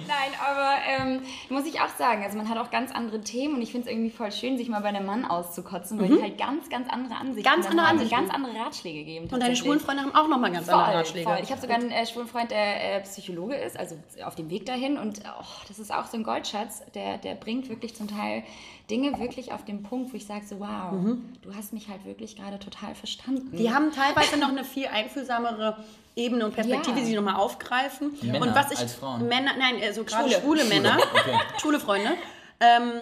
[SPEAKER 1] Nein, aber ähm, muss ich auch sagen, also man hat auch ganz andere Themen und ich finde es irgendwie voll schön, sich mal bei einem Mann auszukotzen, weil die halt ganz, ganz andere Ansichten
[SPEAKER 2] Mhm. Ganz andere Ansichten.
[SPEAKER 1] ganz andere Ratschläge geben.
[SPEAKER 2] Und deine schwulen Freunde haben auch nochmal ganz
[SPEAKER 1] Voll,
[SPEAKER 2] andere Ratschläge.
[SPEAKER 1] voll. Ich habe sogar einen äh, schwulen Freund, der äh, Psychologe ist, also auf dem Weg dahin. Und oh, das ist auch so ein Goldschatz, der, der bringt wirklich zum Teil Dinge wirklich auf den Punkt, wo ich sage so, wow, du hast mich halt wirklich gerade total verstanden.
[SPEAKER 2] Mhm. Die haben teilweise noch eine viel einfühlsamere Ebene und Perspektive,
[SPEAKER 1] Ja.
[SPEAKER 2] die sie nochmal aufgreifen.
[SPEAKER 3] Männer
[SPEAKER 2] und was ich
[SPEAKER 3] als Frauen?
[SPEAKER 2] Männer, nein, also gerade
[SPEAKER 1] Schwule.
[SPEAKER 2] schwule Männer,
[SPEAKER 3] okay.
[SPEAKER 2] schwule Freunde. Ähm,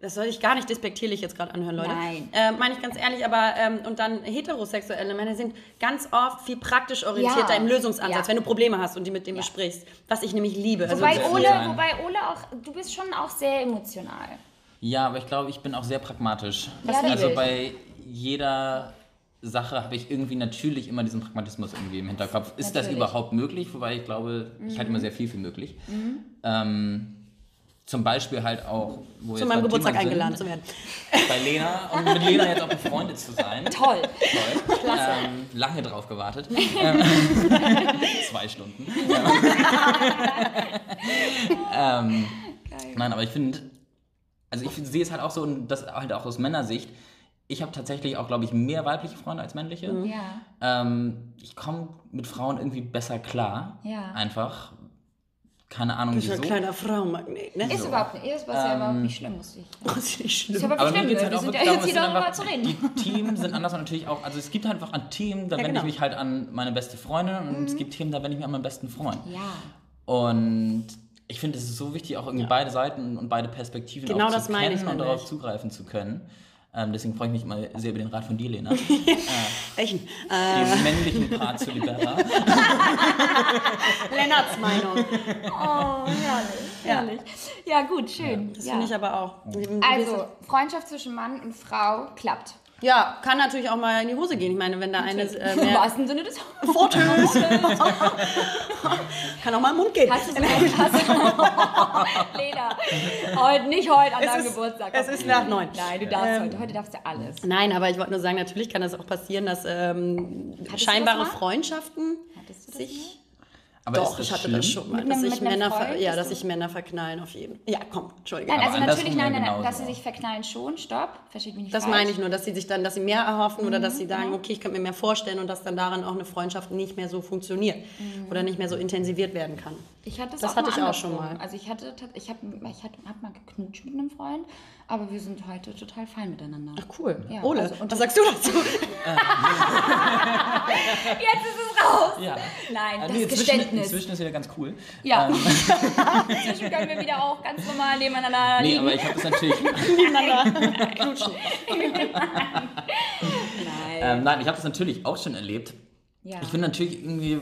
[SPEAKER 2] das soll ich gar nicht despektierlich jetzt gerade anhören, Leute.
[SPEAKER 1] Nein.
[SPEAKER 2] Ähm, Meine ich ganz ehrlich, aber ähm, und dann heterosexuelle Männer sind ganz oft viel praktisch orientierter
[SPEAKER 1] Ja.
[SPEAKER 2] im Lösungsansatz,
[SPEAKER 1] Ja.
[SPEAKER 2] wenn du Probleme hast und die mit dem besprichst. Was ich nämlich liebe. Also
[SPEAKER 1] Wobei
[SPEAKER 3] sehr
[SPEAKER 1] Ole, wobei Ole auch, du bist schon auch sehr emotional.
[SPEAKER 3] Ja, aber ich glaube, ich bin auch sehr pragmatisch.
[SPEAKER 1] Das liebe
[SPEAKER 3] also
[SPEAKER 1] ich.
[SPEAKER 3] bei jeder Sache habe ich irgendwie natürlich immer diesen Pragmatismus irgendwie im Hinterkopf. Ist das
[SPEAKER 1] Natürlich.
[SPEAKER 3] überhaupt möglich? Wobei ich glaube, ich halte immer sehr viel für möglich. Ähm, zum Beispiel halt auch, wo wir
[SPEAKER 2] zu meinem Geburtstag
[SPEAKER 3] Thema
[SPEAKER 2] eingeladen
[SPEAKER 3] sind,
[SPEAKER 2] zu werden.
[SPEAKER 3] Bei Lena und mit Lena jetzt auch befreundet zu sein.
[SPEAKER 1] Toll.
[SPEAKER 3] Toll.
[SPEAKER 1] Klasse.
[SPEAKER 3] Ähm, lange drauf gewartet. Ähm, zwei Stunden. ähm, nein, aber ich finde, also ich sehe es halt auch so, und das halt auch aus Männersicht. Ich habe tatsächlich auch, glaube ich, mehr weibliche Freunde als männliche.
[SPEAKER 1] Ja.
[SPEAKER 3] Ähm, ich komme mit Frauen irgendwie besser klar.
[SPEAKER 1] Ja.
[SPEAKER 3] Einfach. Keine Ahnung
[SPEAKER 2] Das ist
[SPEAKER 3] wieso.
[SPEAKER 2] ein kleiner Frauenmagnet, ne?
[SPEAKER 1] Ist überhaupt nicht, ist was ja überhaupt nicht schlimm, muss ich.
[SPEAKER 2] Das ist nicht schlimm.
[SPEAKER 1] Ist aber,
[SPEAKER 3] Aber
[SPEAKER 1] nicht schlimm,
[SPEAKER 3] geht es halt
[SPEAKER 1] wir
[SPEAKER 3] auch
[SPEAKER 1] sind ja
[SPEAKER 3] wirklich
[SPEAKER 1] jetzt hier darüber zu reden.
[SPEAKER 3] die Themen sind anders und natürlich auch, also es gibt halt einfach an Themen, da
[SPEAKER 2] Ja,
[SPEAKER 3] wende
[SPEAKER 2] genau.
[SPEAKER 3] ich mich halt an meine beste Freundin und es gibt Themen, da wende ich mich an meinen besten Freund.
[SPEAKER 1] Ja.
[SPEAKER 3] Und ich finde, es ist so wichtig, auch irgendwie beide Seiten und beide Perspektiven
[SPEAKER 2] Genau
[SPEAKER 3] auch
[SPEAKER 2] das
[SPEAKER 3] zu
[SPEAKER 2] meine ich
[SPEAKER 3] kennen und
[SPEAKER 2] nämlich.
[SPEAKER 3] darauf zugreifen zu können. Ähm, deswegen freue ich mich immer sehr über den Rat von dir, Lena.
[SPEAKER 2] Welchen? Äh,
[SPEAKER 3] Den männlichen Part zu Libera.
[SPEAKER 2] Lennarts Meinung.
[SPEAKER 1] Oh, herrlich. Herrlich. Ja, gut, schön.
[SPEAKER 2] Das
[SPEAKER 1] ja.
[SPEAKER 2] finde ich aber auch.
[SPEAKER 1] also, Freundschaft zwischen Mann und Frau klappt.
[SPEAKER 2] Ja, kann natürlich auch mal in die Hose gehen. Ich meine, wenn da eine äh,
[SPEAKER 1] Im wahrsten Sinne des
[SPEAKER 2] Fotos. kann auch mal im Mund gehen.
[SPEAKER 1] Hast du so Lena, heute, nicht heute an
[SPEAKER 2] Es
[SPEAKER 1] deinem
[SPEAKER 2] ist-
[SPEAKER 1] Geburtstag.
[SPEAKER 2] es ist nach neun.
[SPEAKER 1] Nein, du darfst
[SPEAKER 2] Ähm,
[SPEAKER 1] heute. Heute darfst du alles.
[SPEAKER 2] Nein, aber ich wollte nur sagen, natürlich kann das auch passieren, dass ähm, scheinbare
[SPEAKER 1] das mal?
[SPEAKER 2] Freundschaften
[SPEAKER 1] Hattest du das
[SPEAKER 2] sich.
[SPEAKER 3] Aber
[SPEAKER 2] Doch,
[SPEAKER 3] ist
[SPEAKER 2] ich
[SPEAKER 3] das
[SPEAKER 2] hatte
[SPEAKER 3] schlimm?
[SPEAKER 2] das schon mal.
[SPEAKER 1] Mit
[SPEAKER 2] Dass
[SPEAKER 1] einem- einem
[SPEAKER 2] Männer, ver
[SPEAKER 1] Freund
[SPEAKER 2] ja, dass sich Männer verknallen auf jeden Ja, komm, Entschuldige.
[SPEAKER 1] Nein, also natürlich, nein, nein, nein, dass sie sich verknallen schon, stopp, versteht mich nicht
[SPEAKER 2] Das
[SPEAKER 1] falsch.
[SPEAKER 2] meine ich nur, dass sie sich dann, dass sie mehr erhoffen oder dass sie
[SPEAKER 1] Mhm,
[SPEAKER 2] sagen, okay, ich könnte mir mehr vorstellen und dass dann daran auch eine Freundschaft nicht mehr so funktioniert oder nicht mehr so intensiviert werden kann.
[SPEAKER 1] Ich hatte das, auch
[SPEAKER 2] hatte ich auch schon mal.
[SPEAKER 1] Also ich hatte, ich habe ich hab, hab mal geknutscht mit einem Freund, aber wir sind heute total fein miteinander.
[SPEAKER 2] Ach cool.
[SPEAKER 1] Ja,
[SPEAKER 2] Ole,
[SPEAKER 1] also- und-
[SPEAKER 2] was sagst du dazu?
[SPEAKER 1] Jetzt ist es raus!
[SPEAKER 3] Ja.
[SPEAKER 1] Nein,
[SPEAKER 3] Äh,
[SPEAKER 1] das
[SPEAKER 3] nee, inzwischen,
[SPEAKER 1] Geständnis.
[SPEAKER 3] inzwischen ist wieder ganz cool.
[SPEAKER 1] Ja.
[SPEAKER 3] Ähm,
[SPEAKER 1] Inzwischen können wir wieder auch ganz normal nebeneinander
[SPEAKER 3] nee,
[SPEAKER 1] liegen.
[SPEAKER 3] aber ich habe das natürlich.
[SPEAKER 2] Miteinander knutschen.
[SPEAKER 1] Nein.
[SPEAKER 3] Ähm, nein, ich habe das natürlich auch schon erlebt.
[SPEAKER 1] Ja.
[SPEAKER 3] Ich finde natürlich irgendwie,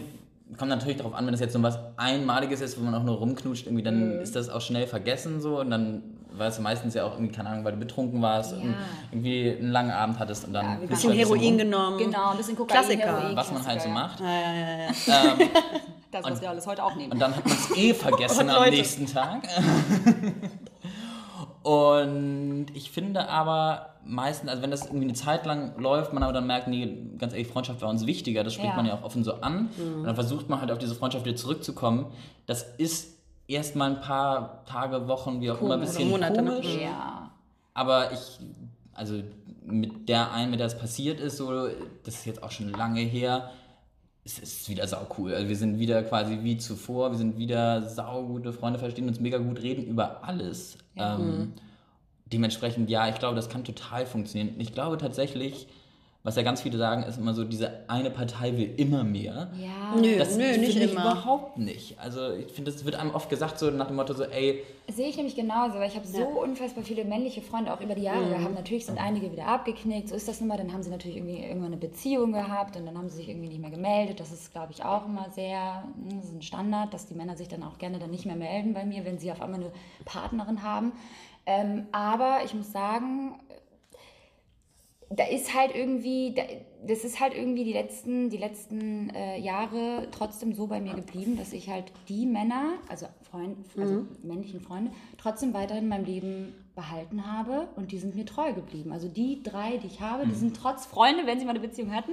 [SPEAKER 3] kommt natürlich darauf an, wenn das jetzt so was Einmaliges ist, wo man auch nur rumknutscht, irgendwie, dann
[SPEAKER 1] Mhm.
[SPEAKER 3] ist das auch schnell vergessen so und dann weißt du meistens ja auch irgendwie, keine Ahnung, weil du betrunken warst
[SPEAKER 1] Ja.
[SPEAKER 3] und irgendwie einen langen Abend hattest und dann
[SPEAKER 1] Ja,
[SPEAKER 3] bist
[SPEAKER 2] Bisschen
[SPEAKER 3] ein
[SPEAKER 2] Heroin
[SPEAKER 3] rum,
[SPEAKER 2] genommen.
[SPEAKER 1] Genau, ein bisschen Kokain,
[SPEAKER 2] Klassiker.
[SPEAKER 1] Heroin,
[SPEAKER 3] was man halt so macht.
[SPEAKER 2] Ja, ja, ja, ja.
[SPEAKER 3] Ähm,
[SPEAKER 1] Das, was wir alles heute auch nehmen.
[SPEAKER 3] und dann hat man es eh vergessen
[SPEAKER 2] Und
[SPEAKER 3] am nächsten Tag. Und ich finde aber meistens, also wenn das irgendwie eine Zeit lang läuft, man aber dann merkt, nee, ganz ehrlich, Freundschaft war uns wichtiger, das spricht
[SPEAKER 1] Ja.
[SPEAKER 3] man ja auch offen so an. Und dann versucht man halt auf diese Freundschaft wieder zurückzukommen. Das ist erstmal ein paar Tage, Wochen, wie auch immer, ein bisschen
[SPEAKER 2] Monate, ne?
[SPEAKER 3] komisch.
[SPEAKER 1] ja.
[SPEAKER 3] Aber ich, also mit der einen, mit der es passiert ist, so, das ist jetzt auch schon lange her, es ist wieder sau cool. Also wir sind wieder quasi wie zuvor, wir sind wieder saugute Freunde, verstehen uns mega gut, reden über alles. Ähm, dementsprechend, ja, ich glaube, das kann total funktionieren. Ich glaube tatsächlich, was ja ganz viele sagen, ist immer so, diese eine Partei will immer mehr.
[SPEAKER 1] Ja.
[SPEAKER 2] Nö,
[SPEAKER 3] Das
[SPEAKER 2] nö, nicht
[SPEAKER 3] finde ich
[SPEAKER 2] immer.
[SPEAKER 3] überhaupt nicht. Also ich finde, das wird einem oft gesagt so nach dem Motto so, ey,
[SPEAKER 1] Sehe ich nämlich genauso, weil ich habe so unfassbar viele männliche Freunde auch über die Jahre gehabt. Natürlich sind einige wieder abgeknickt, so ist das nun mal. Dann haben sie natürlich irgendwie irgendwann eine Beziehung gehabt und dann haben sie sich irgendwie nicht mehr gemeldet. Das ist, glaube ich, auch immer sehr das ist ein Standard, dass die Männer sich dann auch gerne dann nicht mehr melden bei mir, wenn sie auf einmal eine Partnerin haben. Ähm, aber ich muss sagen, da ist halt irgendwie, da, das ist halt irgendwie die letzten, die letzten äh, Jahre trotzdem so bei mir geblieben, dass ich halt die Männer, also, Freund, also männlichen Freunde, trotzdem weiterhin in meinem Leben behalten habe und die sind mir treu geblieben. Also die drei, die ich habe, die sind trotz Freunde, wenn sie mal eine Beziehung hatten,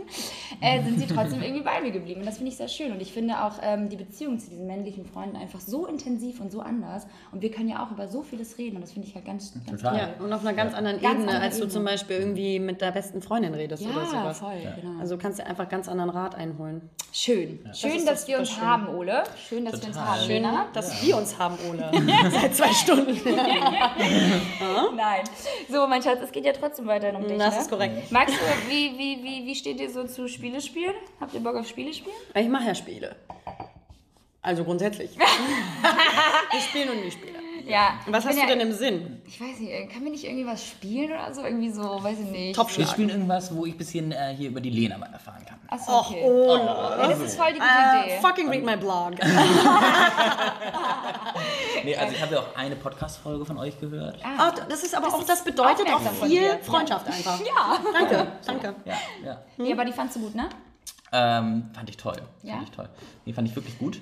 [SPEAKER 1] äh, sind sie trotzdem irgendwie bei mir geblieben. Und das finde ich sehr schön. Und ich finde auch ähm, die Beziehung zu diesen männlichen Freunden einfach so intensiv und so anders. Und wir können ja auch über so vieles reden. Und das finde ich halt ganz, ganz
[SPEAKER 3] Total.
[SPEAKER 2] Ja, und auf einer ganz anderen
[SPEAKER 1] Ganz
[SPEAKER 2] Ebene,
[SPEAKER 1] andere
[SPEAKER 2] als du
[SPEAKER 1] Ebene.
[SPEAKER 2] zum Beispiel irgendwie mit der besten Freundin redest oder
[SPEAKER 1] Ja,
[SPEAKER 2] sowas.
[SPEAKER 1] voll, genau.
[SPEAKER 2] Also kannst du einfach ganz anderen Rat einholen.
[SPEAKER 1] Schön. Schön,
[SPEAKER 2] ist
[SPEAKER 1] dass
[SPEAKER 2] das
[SPEAKER 1] wir uns
[SPEAKER 2] schön.
[SPEAKER 1] haben, Ole. Schön, dass wir uns
[SPEAKER 3] Total.
[SPEAKER 1] haben,
[SPEAKER 3] Schön.
[SPEAKER 1] Lena.
[SPEAKER 2] Dass wir uns haben, Ole. Seit zwei Stunden.
[SPEAKER 1] Nein. So, mein Schatz, es geht ja trotzdem weiterhin um dich.
[SPEAKER 2] Das
[SPEAKER 1] ne?
[SPEAKER 2] ist korrekt.
[SPEAKER 1] Magst du, wie, wie, wie, wie steht ihr so zu Spiele spielen? Habt ihr Bock auf Spiele spielen?
[SPEAKER 2] Ich mache ja Spiele. Also grundsätzlich. wir spielen und nie Spiele.
[SPEAKER 1] Ja.
[SPEAKER 2] Was
[SPEAKER 1] ich
[SPEAKER 2] hast du
[SPEAKER 1] ja,
[SPEAKER 2] denn im Sinn?
[SPEAKER 1] Ich weiß nicht, äh, können wir nicht irgendwie was spielen oder so? Irgendwie so, weiß ich nicht.
[SPEAKER 2] Top
[SPEAKER 3] wir spielen irgendwas, wo ich ein bisschen äh, hier über die Lena mal erfahren kann.
[SPEAKER 1] Achso, okay.
[SPEAKER 2] Oh,
[SPEAKER 1] Ja, das ist voll die gute
[SPEAKER 2] Uh,
[SPEAKER 1] Idee.
[SPEAKER 2] fucking read my blog.
[SPEAKER 3] Nee, also ich habe ja auch eine Podcast-Folge von euch gehört.
[SPEAKER 2] Ah, das ist aber auch, das bedeutet auch viel. Freundschaft einfach.
[SPEAKER 1] Ja.
[SPEAKER 2] Danke, danke.
[SPEAKER 3] Ja, ja.
[SPEAKER 1] Nee, aber die fandst du gut, ne?
[SPEAKER 3] Ähm, fand ich toll.
[SPEAKER 1] Ja?
[SPEAKER 3] Fand ich toll. Nee, fand ich wirklich gut.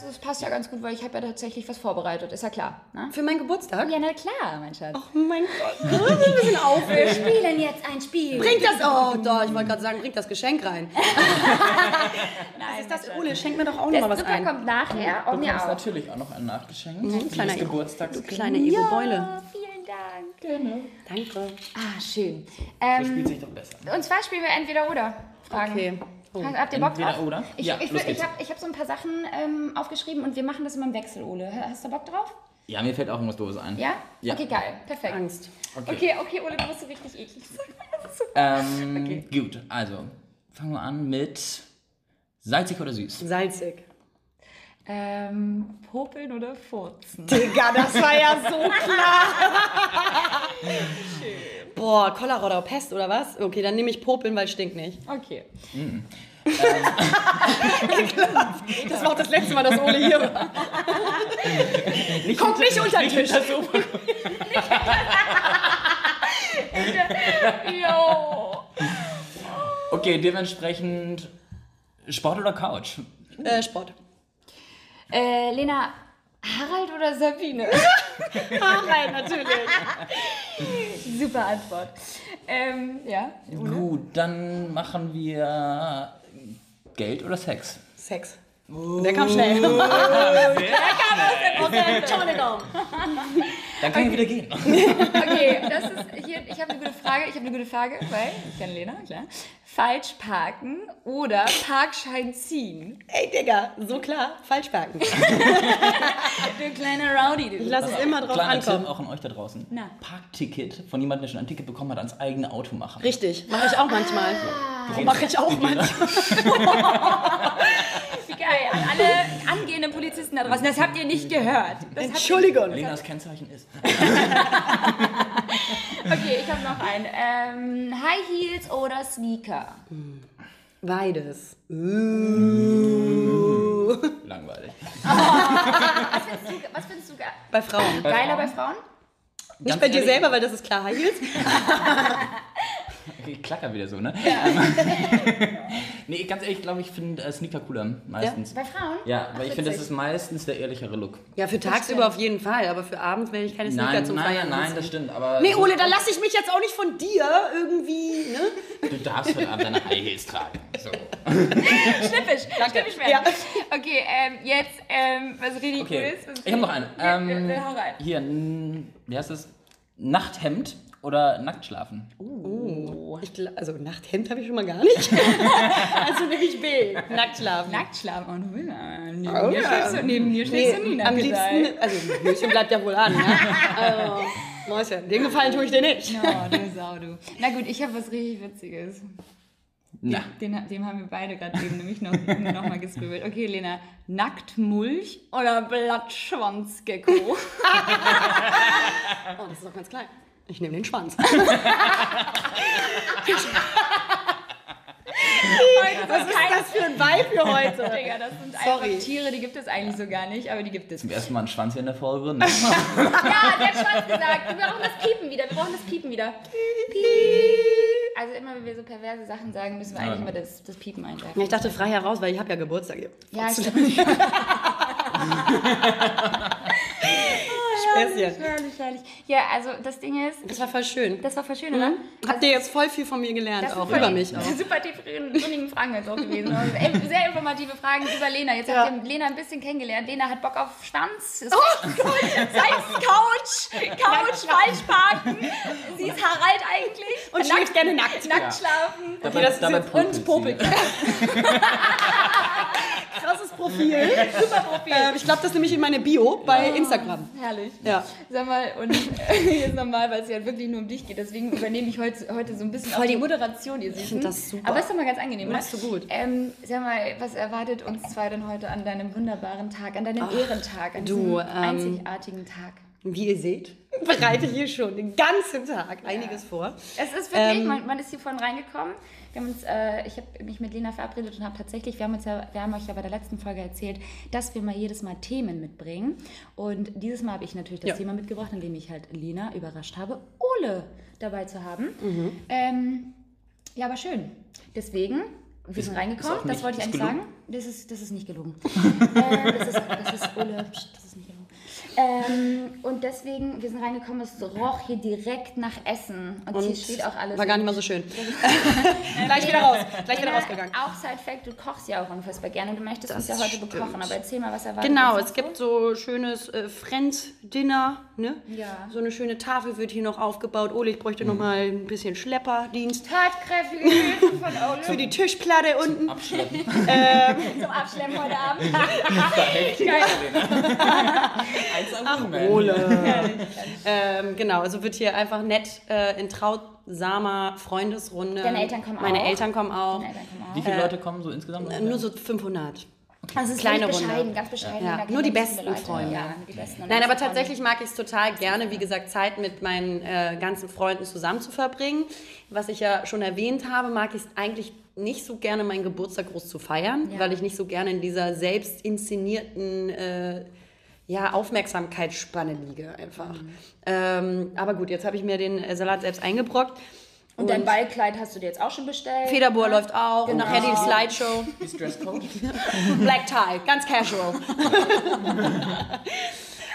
[SPEAKER 1] Das, das passt ja ganz gut, weil ich habe ja tatsächlich was vorbereitet. Ist ja klar, ne?
[SPEAKER 2] Für meinen Geburtstag?
[SPEAKER 1] Ja, na klar, mein Schatz.
[SPEAKER 2] Oh mein Gott. Ich bin ein bisschen aufgeregt.
[SPEAKER 1] spielen jetzt ein Spiel.
[SPEAKER 2] Bringt das, oh doch, ich wollte gerade sagen, bringt das Geschenk rein.
[SPEAKER 1] Nein,
[SPEAKER 2] Ist das, Ole, schenk mir doch auch noch
[SPEAKER 1] Der
[SPEAKER 2] mal was
[SPEAKER 1] Zucker
[SPEAKER 2] ein.
[SPEAKER 1] kommt nachher
[SPEAKER 3] Du
[SPEAKER 1] und mir
[SPEAKER 3] bekommst
[SPEAKER 1] auch.
[SPEAKER 3] natürlich auch noch ein Nachgeschenk.
[SPEAKER 2] Mhm, kleiner
[SPEAKER 3] Dieses
[SPEAKER 2] Ego.
[SPEAKER 3] Geburtstag.
[SPEAKER 2] Kleine Ego-Beule.
[SPEAKER 1] Ja, vielen Dank.
[SPEAKER 3] Gerne.
[SPEAKER 2] Danke.
[SPEAKER 1] Ah, schön.
[SPEAKER 3] So
[SPEAKER 1] Ähm,
[SPEAKER 3] spielt sich doch besser.
[SPEAKER 1] und zwar spielen wir entweder oder. Fragen.
[SPEAKER 2] Okay. Oh.
[SPEAKER 1] Habt ihr Bock
[SPEAKER 3] Entweder
[SPEAKER 1] drauf?
[SPEAKER 3] oder?
[SPEAKER 1] Ich,
[SPEAKER 3] Ja,
[SPEAKER 1] ich, ich, ich habe hab so ein paar Sachen ähm, aufgeschrieben und wir machen das immer im Wechsel, Ole. Hast du Bock drauf?
[SPEAKER 3] Ja, mir fällt auch irgendwas Doofes ein.
[SPEAKER 1] Ja?
[SPEAKER 3] Ja.
[SPEAKER 1] Okay, geil. Perfekt.
[SPEAKER 2] Angst.
[SPEAKER 3] Okay.
[SPEAKER 1] Okay, okay, Ole, du bist so richtig eklig. Das ist so
[SPEAKER 3] Ähm, Gut, also fangen wir an mit salzig oder süß.
[SPEAKER 2] Salzig.
[SPEAKER 1] Ähm, popeln oder furzen?
[SPEAKER 2] Digga, das war ja so klar. Boah, Cholera oder Pest oder was? Okay, dann nehme ich Popeln, weil stinkt nicht.
[SPEAKER 1] Okay.
[SPEAKER 2] Das war auch das letzte Mal, dass Ole hier war. Guck nicht unter den Tisch.
[SPEAKER 1] Jo.
[SPEAKER 3] Okay, dementsprechend Sport oder Couch?
[SPEAKER 2] Äh, Sport.
[SPEAKER 1] Äh, Lena, Harald oder Sabine?
[SPEAKER 2] Harald, natürlich.
[SPEAKER 1] Super Antwort. Ähm, ja.
[SPEAKER 3] Gut, dann machen wir Geld oder Sex?
[SPEAKER 2] Sex. Der kam schnell. Entschuldigung.
[SPEAKER 3] Dann kann ich wieder gehen.
[SPEAKER 1] Okay, das ist hier, ich habe eine gute Frage, ich habe eine gute Frage, weil ich kenne Lena, klar. Falsch parken oder Parkschein ziehen?
[SPEAKER 2] Ey, Digga, so klar, falsch parken.
[SPEAKER 1] Du kleiner Rowdy, du.
[SPEAKER 2] Lass es immer drauf
[SPEAKER 3] Kleiner Tipp
[SPEAKER 2] ankommen.
[SPEAKER 3] auch an euch da draußen.
[SPEAKER 1] Na.
[SPEAKER 3] Parkticket von jemandem, der schon ein Ticket bekommen hat, ans eigene Auto machen.
[SPEAKER 2] Richtig, mache ich auch manchmal.
[SPEAKER 3] Warum
[SPEAKER 2] Mache ich auch manchmal.
[SPEAKER 1] Wie geil, an alle angehenden Polizisten da draußen, das habt ihr nicht gehört. Das habt
[SPEAKER 2] Entschuldigung.
[SPEAKER 3] Lenas Kennzeichen ist.
[SPEAKER 1] Okay, ich habe noch einen. Ähm, High Heels oder Sneaker?
[SPEAKER 2] Beides.
[SPEAKER 3] Langweilig.
[SPEAKER 1] Was findest du, was findest du ge
[SPEAKER 2] Bei Frauen.
[SPEAKER 1] geiler bei Frauen?
[SPEAKER 2] Nicht
[SPEAKER 3] Ganz
[SPEAKER 2] bei dir
[SPEAKER 3] ehrlich,
[SPEAKER 2] selber, weil das ist klar High Heels.
[SPEAKER 3] Ich klacker wieder so, ne? nee, ganz ehrlich, glaube ich, finde äh, Sneaker cooler meistens.
[SPEAKER 1] Bei Frauen?
[SPEAKER 3] Ja,
[SPEAKER 1] Ach,
[SPEAKER 3] weil ich finde, das ist meistens der ehrlichere Look.
[SPEAKER 2] Ja, für tagsüber auf jeden Fall, aber für abends werde ich keine Sneaker
[SPEAKER 3] Nein,
[SPEAKER 2] zum
[SPEAKER 3] nein,
[SPEAKER 2] Feiern
[SPEAKER 3] nein,
[SPEAKER 2] anziehen.
[SPEAKER 3] das stimmt, aber.
[SPEAKER 2] Nee, Ole, da lasse ich mich jetzt auch nicht von dir irgendwie, ne?
[SPEAKER 3] Du darfst heute Abend deine High Heels tragen. So.
[SPEAKER 1] Schnippisch, schnippisch werden.
[SPEAKER 2] Ja.
[SPEAKER 1] Okay, ähm, jetzt, ähm, was richtig
[SPEAKER 3] Okay,
[SPEAKER 1] cool ist. was
[SPEAKER 3] ich habe noch eine.
[SPEAKER 1] Ja,
[SPEAKER 3] Ähm,
[SPEAKER 1] ja, ja, hau rein.
[SPEAKER 3] hier, wie heißt das? Nachthemd oder nackt
[SPEAKER 2] Ich, also Nachthemd habe ich schon mal gar nicht. also nehme ich B. Nackt schlafen.
[SPEAKER 1] Nackt schlafen. Oh, aber. Neben
[SPEAKER 2] Oh,
[SPEAKER 1] mir
[SPEAKER 2] ja.
[SPEAKER 1] schläfst du, neben mir schläfst du nie
[SPEAKER 2] Nee, am liebsten, also Mäuschen bleibt ja wohl an. Ne? Also, Mäuschen, den Gefallen tue ich dir nicht.
[SPEAKER 1] Oh, du Sau, du. Na gut, ich habe was richtig Witziges.
[SPEAKER 3] Na,
[SPEAKER 1] Den, dem haben wir beide gerade eben nämlich noch, noch mal gescribbelt. Okay, Lena, Nacktmulch oder Blattschwanzgecko?
[SPEAKER 2] Oh, das ist doch ganz klein. Ich nehme den Schwanz. Was ist das für ein Vibe für heute?
[SPEAKER 1] Digga, das sind
[SPEAKER 2] Sorry.
[SPEAKER 1] einfach Tiere, die gibt es eigentlich so gar nicht, aber die gibt es.
[SPEAKER 3] zum ersten Mal ein Schwanz hier in der Folge. Ne?
[SPEAKER 1] Ja, der hat Schwanz gesagt. Wir brauchen das Piepen wieder. Wir brauchen das Piepen wieder. Piep. Also immer, wenn wir so perverse Sachen sagen, müssen wir eigentlich immer das, das Piepen einwerfen.
[SPEAKER 2] Ja, ich dachte frei heraus, weil ich habe ja Geburtstag. hier.
[SPEAKER 1] Ja, stimmt.
[SPEAKER 2] Späßchen.
[SPEAKER 1] Herrlich, herrlich. Ja, also das Ding ist,
[SPEAKER 2] Das war voll schön.
[SPEAKER 1] das war voll schön, oder?
[SPEAKER 2] Habt ihr jetzt voll viel von mir gelernt, auch über mich auch.
[SPEAKER 1] Super tiefgründigen Fragen jetzt auch gewesen. Also, Sehr informative Fragen über Lena. Jetzt habt ihr Lena ein bisschen kennengelernt. Lena hat Bock auf Schwanz. Ist oh Gott, Couch. Couch, falsch parken. Sie ist Harald eigentlich.
[SPEAKER 2] Und schläft gerne nackt.
[SPEAKER 1] Nackt schlafen.
[SPEAKER 3] Dabei,
[SPEAKER 2] das ist
[SPEAKER 3] dabei
[SPEAKER 1] und popelt.
[SPEAKER 2] Krasses Profil. Super Profil. Ähm, ich glaube, das nehme ich in meine Bio bei Instagram.
[SPEAKER 1] Herrlich.
[SPEAKER 2] Ja.
[SPEAKER 1] Sag mal, und jetzt nochmal, weil es ja wirklich nur um dich geht, deswegen übernehme ich heute, heute so ein bisschen auch die Moderation, ihr Süßen.
[SPEAKER 2] finde das super.
[SPEAKER 1] Aber ist doch mal ganz angenehm,
[SPEAKER 2] Machst du gut.
[SPEAKER 1] Ähm, sag mal, was erwartet uns zwei denn heute an deinem wunderbaren Tag, an deinem Ehrentag, an
[SPEAKER 2] du,
[SPEAKER 1] diesem
[SPEAKER 2] ähm,
[SPEAKER 1] einzigartigen Tag?
[SPEAKER 2] Wie ihr seht, bereite hier schon den ganzen Tag einiges vor.
[SPEAKER 1] Es ist wirklich,
[SPEAKER 2] Ähm,
[SPEAKER 1] man, man ist hier vorhin reingekommen. Wir haben uns, äh, ich habe mich mit Lena verabredet und habe tatsächlich, wir haben, uns ja, wir haben euch ja bei der letzten Folge erzählt, dass wir mal jedes Mal Themen mitbringen. Und dieses Mal habe ich natürlich das
[SPEAKER 2] Ja.
[SPEAKER 1] Thema mitgebracht, indem ich halt Lena überrascht habe, Ole dabei zu haben.
[SPEAKER 2] Mhm.
[SPEAKER 1] Ähm, ja, aber schön. Deswegen, wir sind reingekommen, das wollte ich eigentlich
[SPEAKER 3] gelogen?
[SPEAKER 1] sagen. Das ist, das ist nicht gelogen. äh, das, ist, das ist Ole, das ist nicht gelogen. Ähm, und deswegen, wir sind reingekommen, es roch hier direkt nach Essen. Und, hier steht auch alles.
[SPEAKER 2] War gar nicht mal so schön. Gleich wieder raus. Gleich wieder
[SPEAKER 1] Lena,
[SPEAKER 2] rausgegangen.
[SPEAKER 1] Auch Side Fact, du kochst ja auch unfassbar gerne und du möchtest uns ja heute
[SPEAKER 2] stimmt.
[SPEAKER 1] bekochen. Aber erzähl mal, was erwartet
[SPEAKER 2] Genau, es gibt so schönes äh, Friends-Dinner, ne?
[SPEAKER 1] Ja.
[SPEAKER 2] So eine schöne Tafel wird hier noch aufgebaut. Ole, ich bräuchte noch mal ein bisschen Schlepperdienst.
[SPEAKER 1] Tatkräftige Hilfe von Ole
[SPEAKER 2] Für die Tischplatte unten.
[SPEAKER 3] Abschleppen.
[SPEAKER 1] zum Abschleppen heute Abend. Geil.
[SPEAKER 3] Eins am Wingman.
[SPEAKER 2] Ole. ähm, genau, also wird hier einfach nett äh, in trautsamer Freundesrunde.
[SPEAKER 1] Deine Eltern kommen
[SPEAKER 2] Meine
[SPEAKER 1] auch?
[SPEAKER 2] Eltern kommen auch.
[SPEAKER 1] Deine Eltern kommen auch.
[SPEAKER 3] Wie viele Leute kommen so insgesamt?
[SPEAKER 2] Äh, Nur so 500.
[SPEAKER 1] Also es ist
[SPEAKER 2] Kleine Runde.
[SPEAKER 1] bescheiden, ganz bescheiden.
[SPEAKER 2] Ja, nur die besten
[SPEAKER 1] Leute.
[SPEAKER 2] Freunde.
[SPEAKER 1] Ja, die besten
[SPEAKER 2] Nein, aber tatsächlich mag ich es total gerne, wie gesagt, Zeit mit meinen äh, ganzen Freunden zusammen zu verbringen. Was ich ja schon erwähnt habe, mag ich es eigentlich nicht so gerne, meinen Geburtstag groß zu feiern,
[SPEAKER 1] Ja.
[SPEAKER 2] weil ich nicht so gerne in dieser selbst inszenierten äh, ja, Aufmerksamkeitsspanne liege einfach.
[SPEAKER 1] Mhm.
[SPEAKER 2] Ähm, aber gut, jetzt habe ich mir den Salat selbst eingebrockt.
[SPEAKER 1] Und dein Ballkleid hast du dir jetzt auch schon bestellt?
[SPEAKER 2] Federbohr läuft auch,
[SPEAKER 1] Genau.
[SPEAKER 2] nachher die Slideshow.
[SPEAKER 3] Ist Dresscode?
[SPEAKER 2] Black Tie, ganz casual.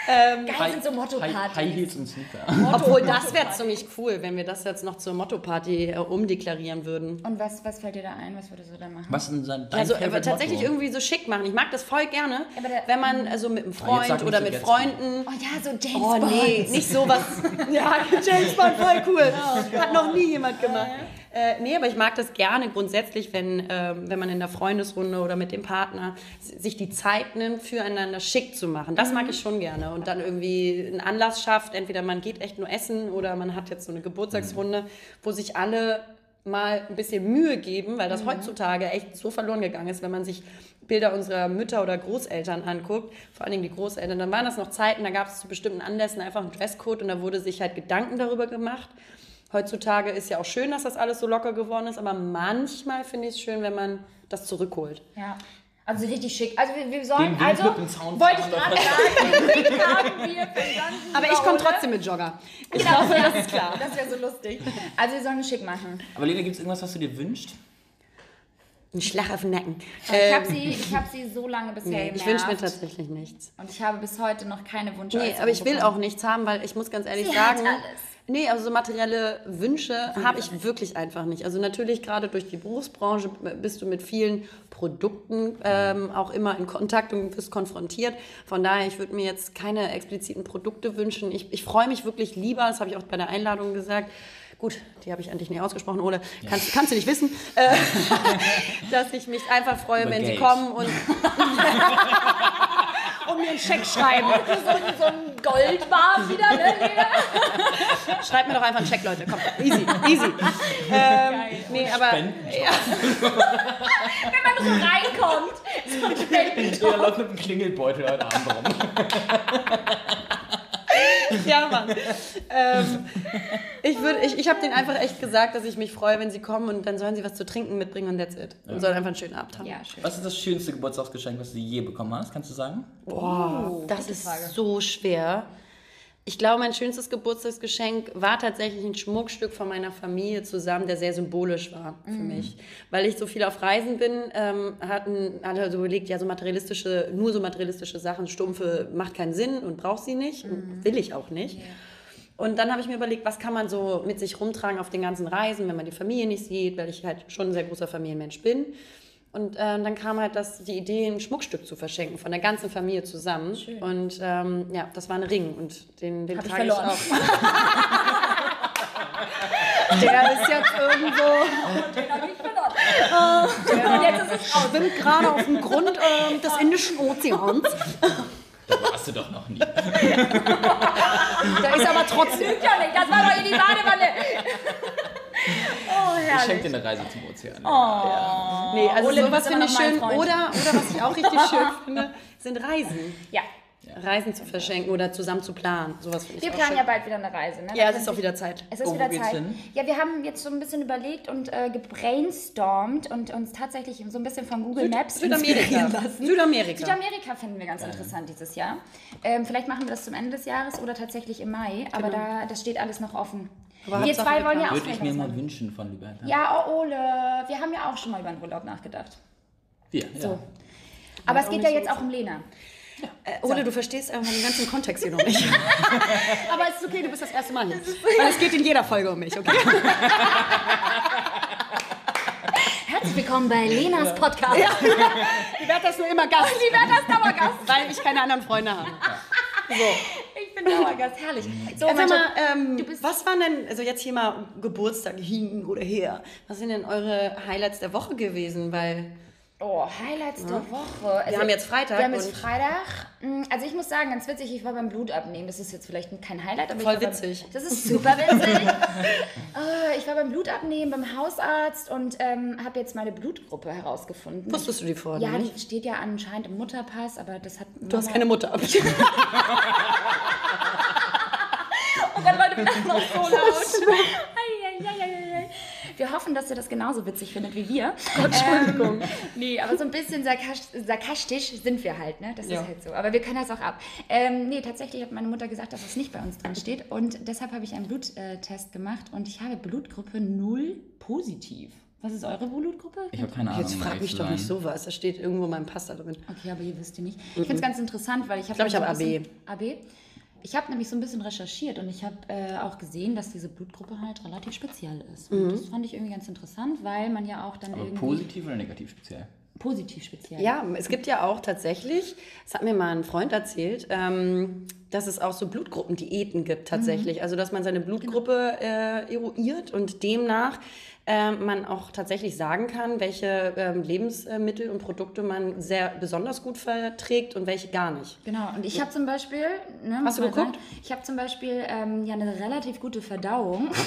[SPEAKER 1] Geil sind so Motto-Partys.
[SPEAKER 3] High Heels und Sneaker.
[SPEAKER 2] Obwohl, das wäre ziemlich cool, wenn wir das jetzt noch zur Motto-Party äh, umdeklarieren würden.
[SPEAKER 1] Und was, was fällt dir da ein? Was würdest du da machen?
[SPEAKER 3] Was ist denn dein
[SPEAKER 2] Also
[SPEAKER 3] Favorite
[SPEAKER 2] tatsächlich
[SPEAKER 3] Motto?
[SPEAKER 2] irgendwie so schick machen. Ich mag das voll gerne,
[SPEAKER 1] Aber der-
[SPEAKER 2] wenn man also mit einem
[SPEAKER 3] Ah,
[SPEAKER 2] Freund oder mit. Freunden.
[SPEAKER 1] Oh ja, so James
[SPEAKER 2] Oh
[SPEAKER 1] Bond.
[SPEAKER 2] nee, nicht sowas. ja, James Bond, voll cool. Hat noch nie jemand gemacht. Äh, nee, aber ich mag das gerne grundsätzlich, wenn, ähm, wenn man in der Freundesrunde oder mit dem Partner sich die Zeit nimmt, füreinander schick zu machen. Das mag ich schon gerne. Und dann irgendwie einen Anlass schafft. Entweder man geht echt nur essen oder man hat jetzt so eine Geburtstagsrunde, wo sich alle mal ein bisschen Mühe geben, weil das heutzutage echt so verloren gegangen ist, wenn man sich Bilder unserer Mütter oder Großeltern anguckt, vor allen Dingen die Großeltern, dann waren das noch Zeiten, da gab es zu bestimmten Anlässen einfach einen Dresscode und da wurde sich halt Gedanken darüber gemacht. Heutzutage ist ja auch schön, dass das alles so locker geworden ist, aber manchmal finde ich es schön, wenn man das zurückholt.
[SPEAKER 1] Ja. Also richtig schick. Also wir, wir sollen, also
[SPEAKER 3] mit dem Sound
[SPEAKER 1] wollte ich gerade sagen, haben wir.
[SPEAKER 2] Aber ich komme trotzdem mit Jogger. Ich
[SPEAKER 1] Genau,
[SPEAKER 2] glaube, das ist klar.
[SPEAKER 1] Das wäre so lustig. Also wir sollen schick machen.
[SPEAKER 3] Aber Lena, gibt es irgendwas, was du dir wünschst?
[SPEAKER 2] Ein Schlag auf den Nacken.
[SPEAKER 1] ich habe
[SPEAKER 2] Ähm,
[SPEAKER 1] sie, ich hab sie so lange bisher
[SPEAKER 2] nee, ich
[SPEAKER 1] genervt.
[SPEAKER 2] wünsche mir tatsächlich nichts.
[SPEAKER 1] Und ich habe bis heute noch keine Wünsche.
[SPEAKER 2] Nee, aber ich will auch nichts haben, weil ich muss ganz ehrlich
[SPEAKER 1] Sie hat
[SPEAKER 2] sagen,
[SPEAKER 1] alles.
[SPEAKER 2] Nee, also so materielle Wünsche habe ich wirklich einfach nicht. Also natürlich gerade durch die Berufsbranche bist du mit vielen Produkten ähm, auch immer in Kontakt und wirst konfrontiert. Von daher, ich würde mir jetzt keine expliziten Produkte wünschen. Ich, ich freue mich wirklich lieber, das habe ich auch bei der Einladung gesagt, Gut, die habe ich dich nicht ausgesprochen, Ole. Kannst, kannst du nicht wissen, äh, dass ich mich einfach freue,
[SPEAKER 3] Über
[SPEAKER 2] wenn sie
[SPEAKER 3] Geld.
[SPEAKER 2] kommen und, und mir einen Scheck schreiben.
[SPEAKER 1] so, so ein Goldbar wieder, ne, Lena?
[SPEAKER 2] Schreibt mir doch einfach einen Check, Leute. Komm, easy, easy. ähm, nee, aber
[SPEAKER 3] Spenden.
[SPEAKER 1] Wenn man so reinkommt. So ein.
[SPEAKER 3] Lena läuft mit einem Klingelbeutel heute Abend rum.
[SPEAKER 2] ja, Mann. Ähm, ich würd, ich, ich habe denen einfach echt gesagt, dass ich mich freue, wenn sie kommen und dann sollen sie was zu trinken mitbringen und that's it. Und sollen einfach einen schönen Abend haben.
[SPEAKER 1] Ja, schön.
[SPEAKER 3] Was ist das schönste Geburtstagsgeschenk, was du je bekommen hast? Kannst du sagen?
[SPEAKER 2] Boah, das ist so schwer. Ich glaube, mein schönstes Geburtstagsgeschenk war tatsächlich ein Schmuckstück von meiner Familie zusammen, der sehr symbolisch war für mich. Weil ich so viel auf Reisen bin, ähm, hatten alle so überlegt, ja, so materialistische, nur so materialistische Sachen, stumpfe, macht keinen Sinn und braucht sie nicht und will ich auch nicht. Und dann habe ich mir überlegt, was kann man so mit sich rumtragen auf den ganzen Reisen, wenn man die Familie nicht sieht, weil ich halt schon ein sehr großer Familienmensch bin. Und ähm, dann kam halt das, die Idee, ein Schmuckstück zu verschenken, von der ganzen Familie zusammen. Und ähm, ja, das war ein Ring und den, den
[SPEAKER 1] Hab ich
[SPEAKER 2] trage ich,
[SPEAKER 1] verloren.
[SPEAKER 2] auch. der ist jetzt irgendwo,
[SPEAKER 1] Den hab ich verloren. Und jetzt ist es aus.
[SPEAKER 2] schwimmt gerade auf dem Grund ähm, des Indischen Ozeans.
[SPEAKER 3] Da warst du doch noch nie.
[SPEAKER 2] Da ist aber trotzdem.
[SPEAKER 1] Stimmt ja nicht, das war doch in die Badewanne. Oh,
[SPEAKER 3] Ich schenke dir eine Reise zum Ozean.
[SPEAKER 2] Nee, also
[SPEAKER 1] Ole,
[SPEAKER 2] sowas finde ich schön. Oder, oder was ich auch richtig schön finde, sind Reisen.
[SPEAKER 1] Ja,
[SPEAKER 2] Reisen zu verschenken oder zusammen zu planen. Sowas finde ich
[SPEAKER 1] wir
[SPEAKER 2] auch
[SPEAKER 1] planen
[SPEAKER 2] schön.
[SPEAKER 1] ja bald wieder eine Reise. Ne?
[SPEAKER 2] Ja, es ist auch wieder Zeit.
[SPEAKER 1] Es ist
[SPEAKER 3] Oh,
[SPEAKER 1] wieder Zeit.
[SPEAKER 3] hin?
[SPEAKER 1] Ja, wir haben jetzt so ein bisschen überlegt und äh, gebrainstormt und uns tatsächlich so ein bisschen von Google Maps
[SPEAKER 2] Südamerika.
[SPEAKER 1] lassen.
[SPEAKER 2] Südamerika.
[SPEAKER 1] Südamerika finden wir ganz interessant dieses Jahr. Ähm, vielleicht machen wir das zum Ende des Jahres oder tatsächlich im Mai, aber da das steht alles noch offen.
[SPEAKER 2] Aber
[SPEAKER 1] wir zwei wollen ja auch
[SPEAKER 3] Würde ich mir mal
[SPEAKER 1] machen.
[SPEAKER 3] wünschen von Liberta.
[SPEAKER 1] Ja, oh Ole, wir haben ja auch schon mal über den Urlaub nachgedacht.
[SPEAKER 3] Wir,
[SPEAKER 1] So.
[SPEAKER 3] ja.
[SPEAKER 1] Aber es geht ja
[SPEAKER 2] so
[SPEAKER 1] jetzt auch um Lena.
[SPEAKER 2] Äh, Ole, du verstehst einfach den ganzen Kontext hier noch nicht. Aber es ist okay, du bist das erste Mal hier. Weil es geht in jeder Folge um mich, okay?
[SPEAKER 1] Herzlich willkommen bei Lenas Podcast.
[SPEAKER 2] Ich werde das nur immer Gast.
[SPEAKER 1] Sie wird das Dauergast.
[SPEAKER 2] Weil ich keine anderen Freunde habe.
[SPEAKER 1] Ich bin Dauergast, herrlich. So,
[SPEAKER 2] Sag
[SPEAKER 1] mein
[SPEAKER 2] mal, ähm, was waren denn, also jetzt hier mal Geburtstag hin oder her, was sind denn eure Highlights der Woche gewesen? Weil
[SPEAKER 1] Oh, Highlights der Woche. Also,
[SPEAKER 2] Wir haben jetzt Freitag
[SPEAKER 1] Wir haben jetzt Freitag. Mm, Also ich muss sagen, ganz witzig, ich war beim Blutabnehmen. Das ist jetzt vielleicht kein Highlight, aber
[SPEAKER 2] Voll witzig.
[SPEAKER 1] Beim, das ist super witzig. Ah, ich war beim Blutabnehmen beim Hausarzt und ähm, habe jetzt meine Blutgruppe herausgefunden.
[SPEAKER 2] Wusstest du die vorher
[SPEAKER 1] Ja,
[SPEAKER 2] nicht?
[SPEAKER 1] die steht ja anscheinend im Mutterpass, aber das hat
[SPEAKER 2] Du hast keine Mutter.
[SPEAKER 1] Oh Gott, Leute, bin auch noch so laut. Hoffen, dass ihr das genauso witzig findet wie wir. Entschuldigung. Ähm, nee, aber so ein bisschen sarkas- sarkastisch sind wir halt, ne? Das
[SPEAKER 2] Ja.
[SPEAKER 1] ist halt so. Aber wir können das auch ab. Ähm, nee, tatsächlich hat meine Mutter gesagt, dass das nicht bei uns drin steht. Und deshalb habe ich einen Bluttest gemacht und ich habe Blutgruppe 0 positiv. Was ist eure Blutgruppe?
[SPEAKER 3] Ich habe keine Ahnung.
[SPEAKER 2] Jetzt frag mich doch nicht sowas. Da steht irgendwo mein Pasta drin.
[SPEAKER 1] Okay, aber ihr wisst ihr nicht. Ich finde es ganz interessant, weil ich habe.
[SPEAKER 2] ich
[SPEAKER 1] so
[SPEAKER 2] habe
[SPEAKER 1] ein bisschen- AB. Ich habe nämlich so ein bisschen recherchiert und ich habe äh, auch gesehen, dass diese Blutgruppe halt relativ speziell ist. Und das fand ich irgendwie ganz interessant, weil man ja auch dann
[SPEAKER 3] Aber
[SPEAKER 1] irgendwie
[SPEAKER 3] positiv oder negativ speziell?
[SPEAKER 1] positiv speziell.
[SPEAKER 2] Ja, es gibt ja auch tatsächlich, das hat mir mal ein Freund erzählt, ähm, dass es auch so Blutgruppendiäten gibt tatsächlich. Also dass man seine Blutgruppe äh, eruiert und demnach äh, man auch tatsächlich sagen kann, welche ähm, Lebensmittel und Produkte man sehr besonders gut verträgt und welche gar nicht.
[SPEAKER 1] Genau, und ich habe zum Beispiel, ne,
[SPEAKER 2] Hast du geguckt?
[SPEAKER 1] Sagen, ich habe zum Beispiel ähm, ja eine relativ gute Verdauung.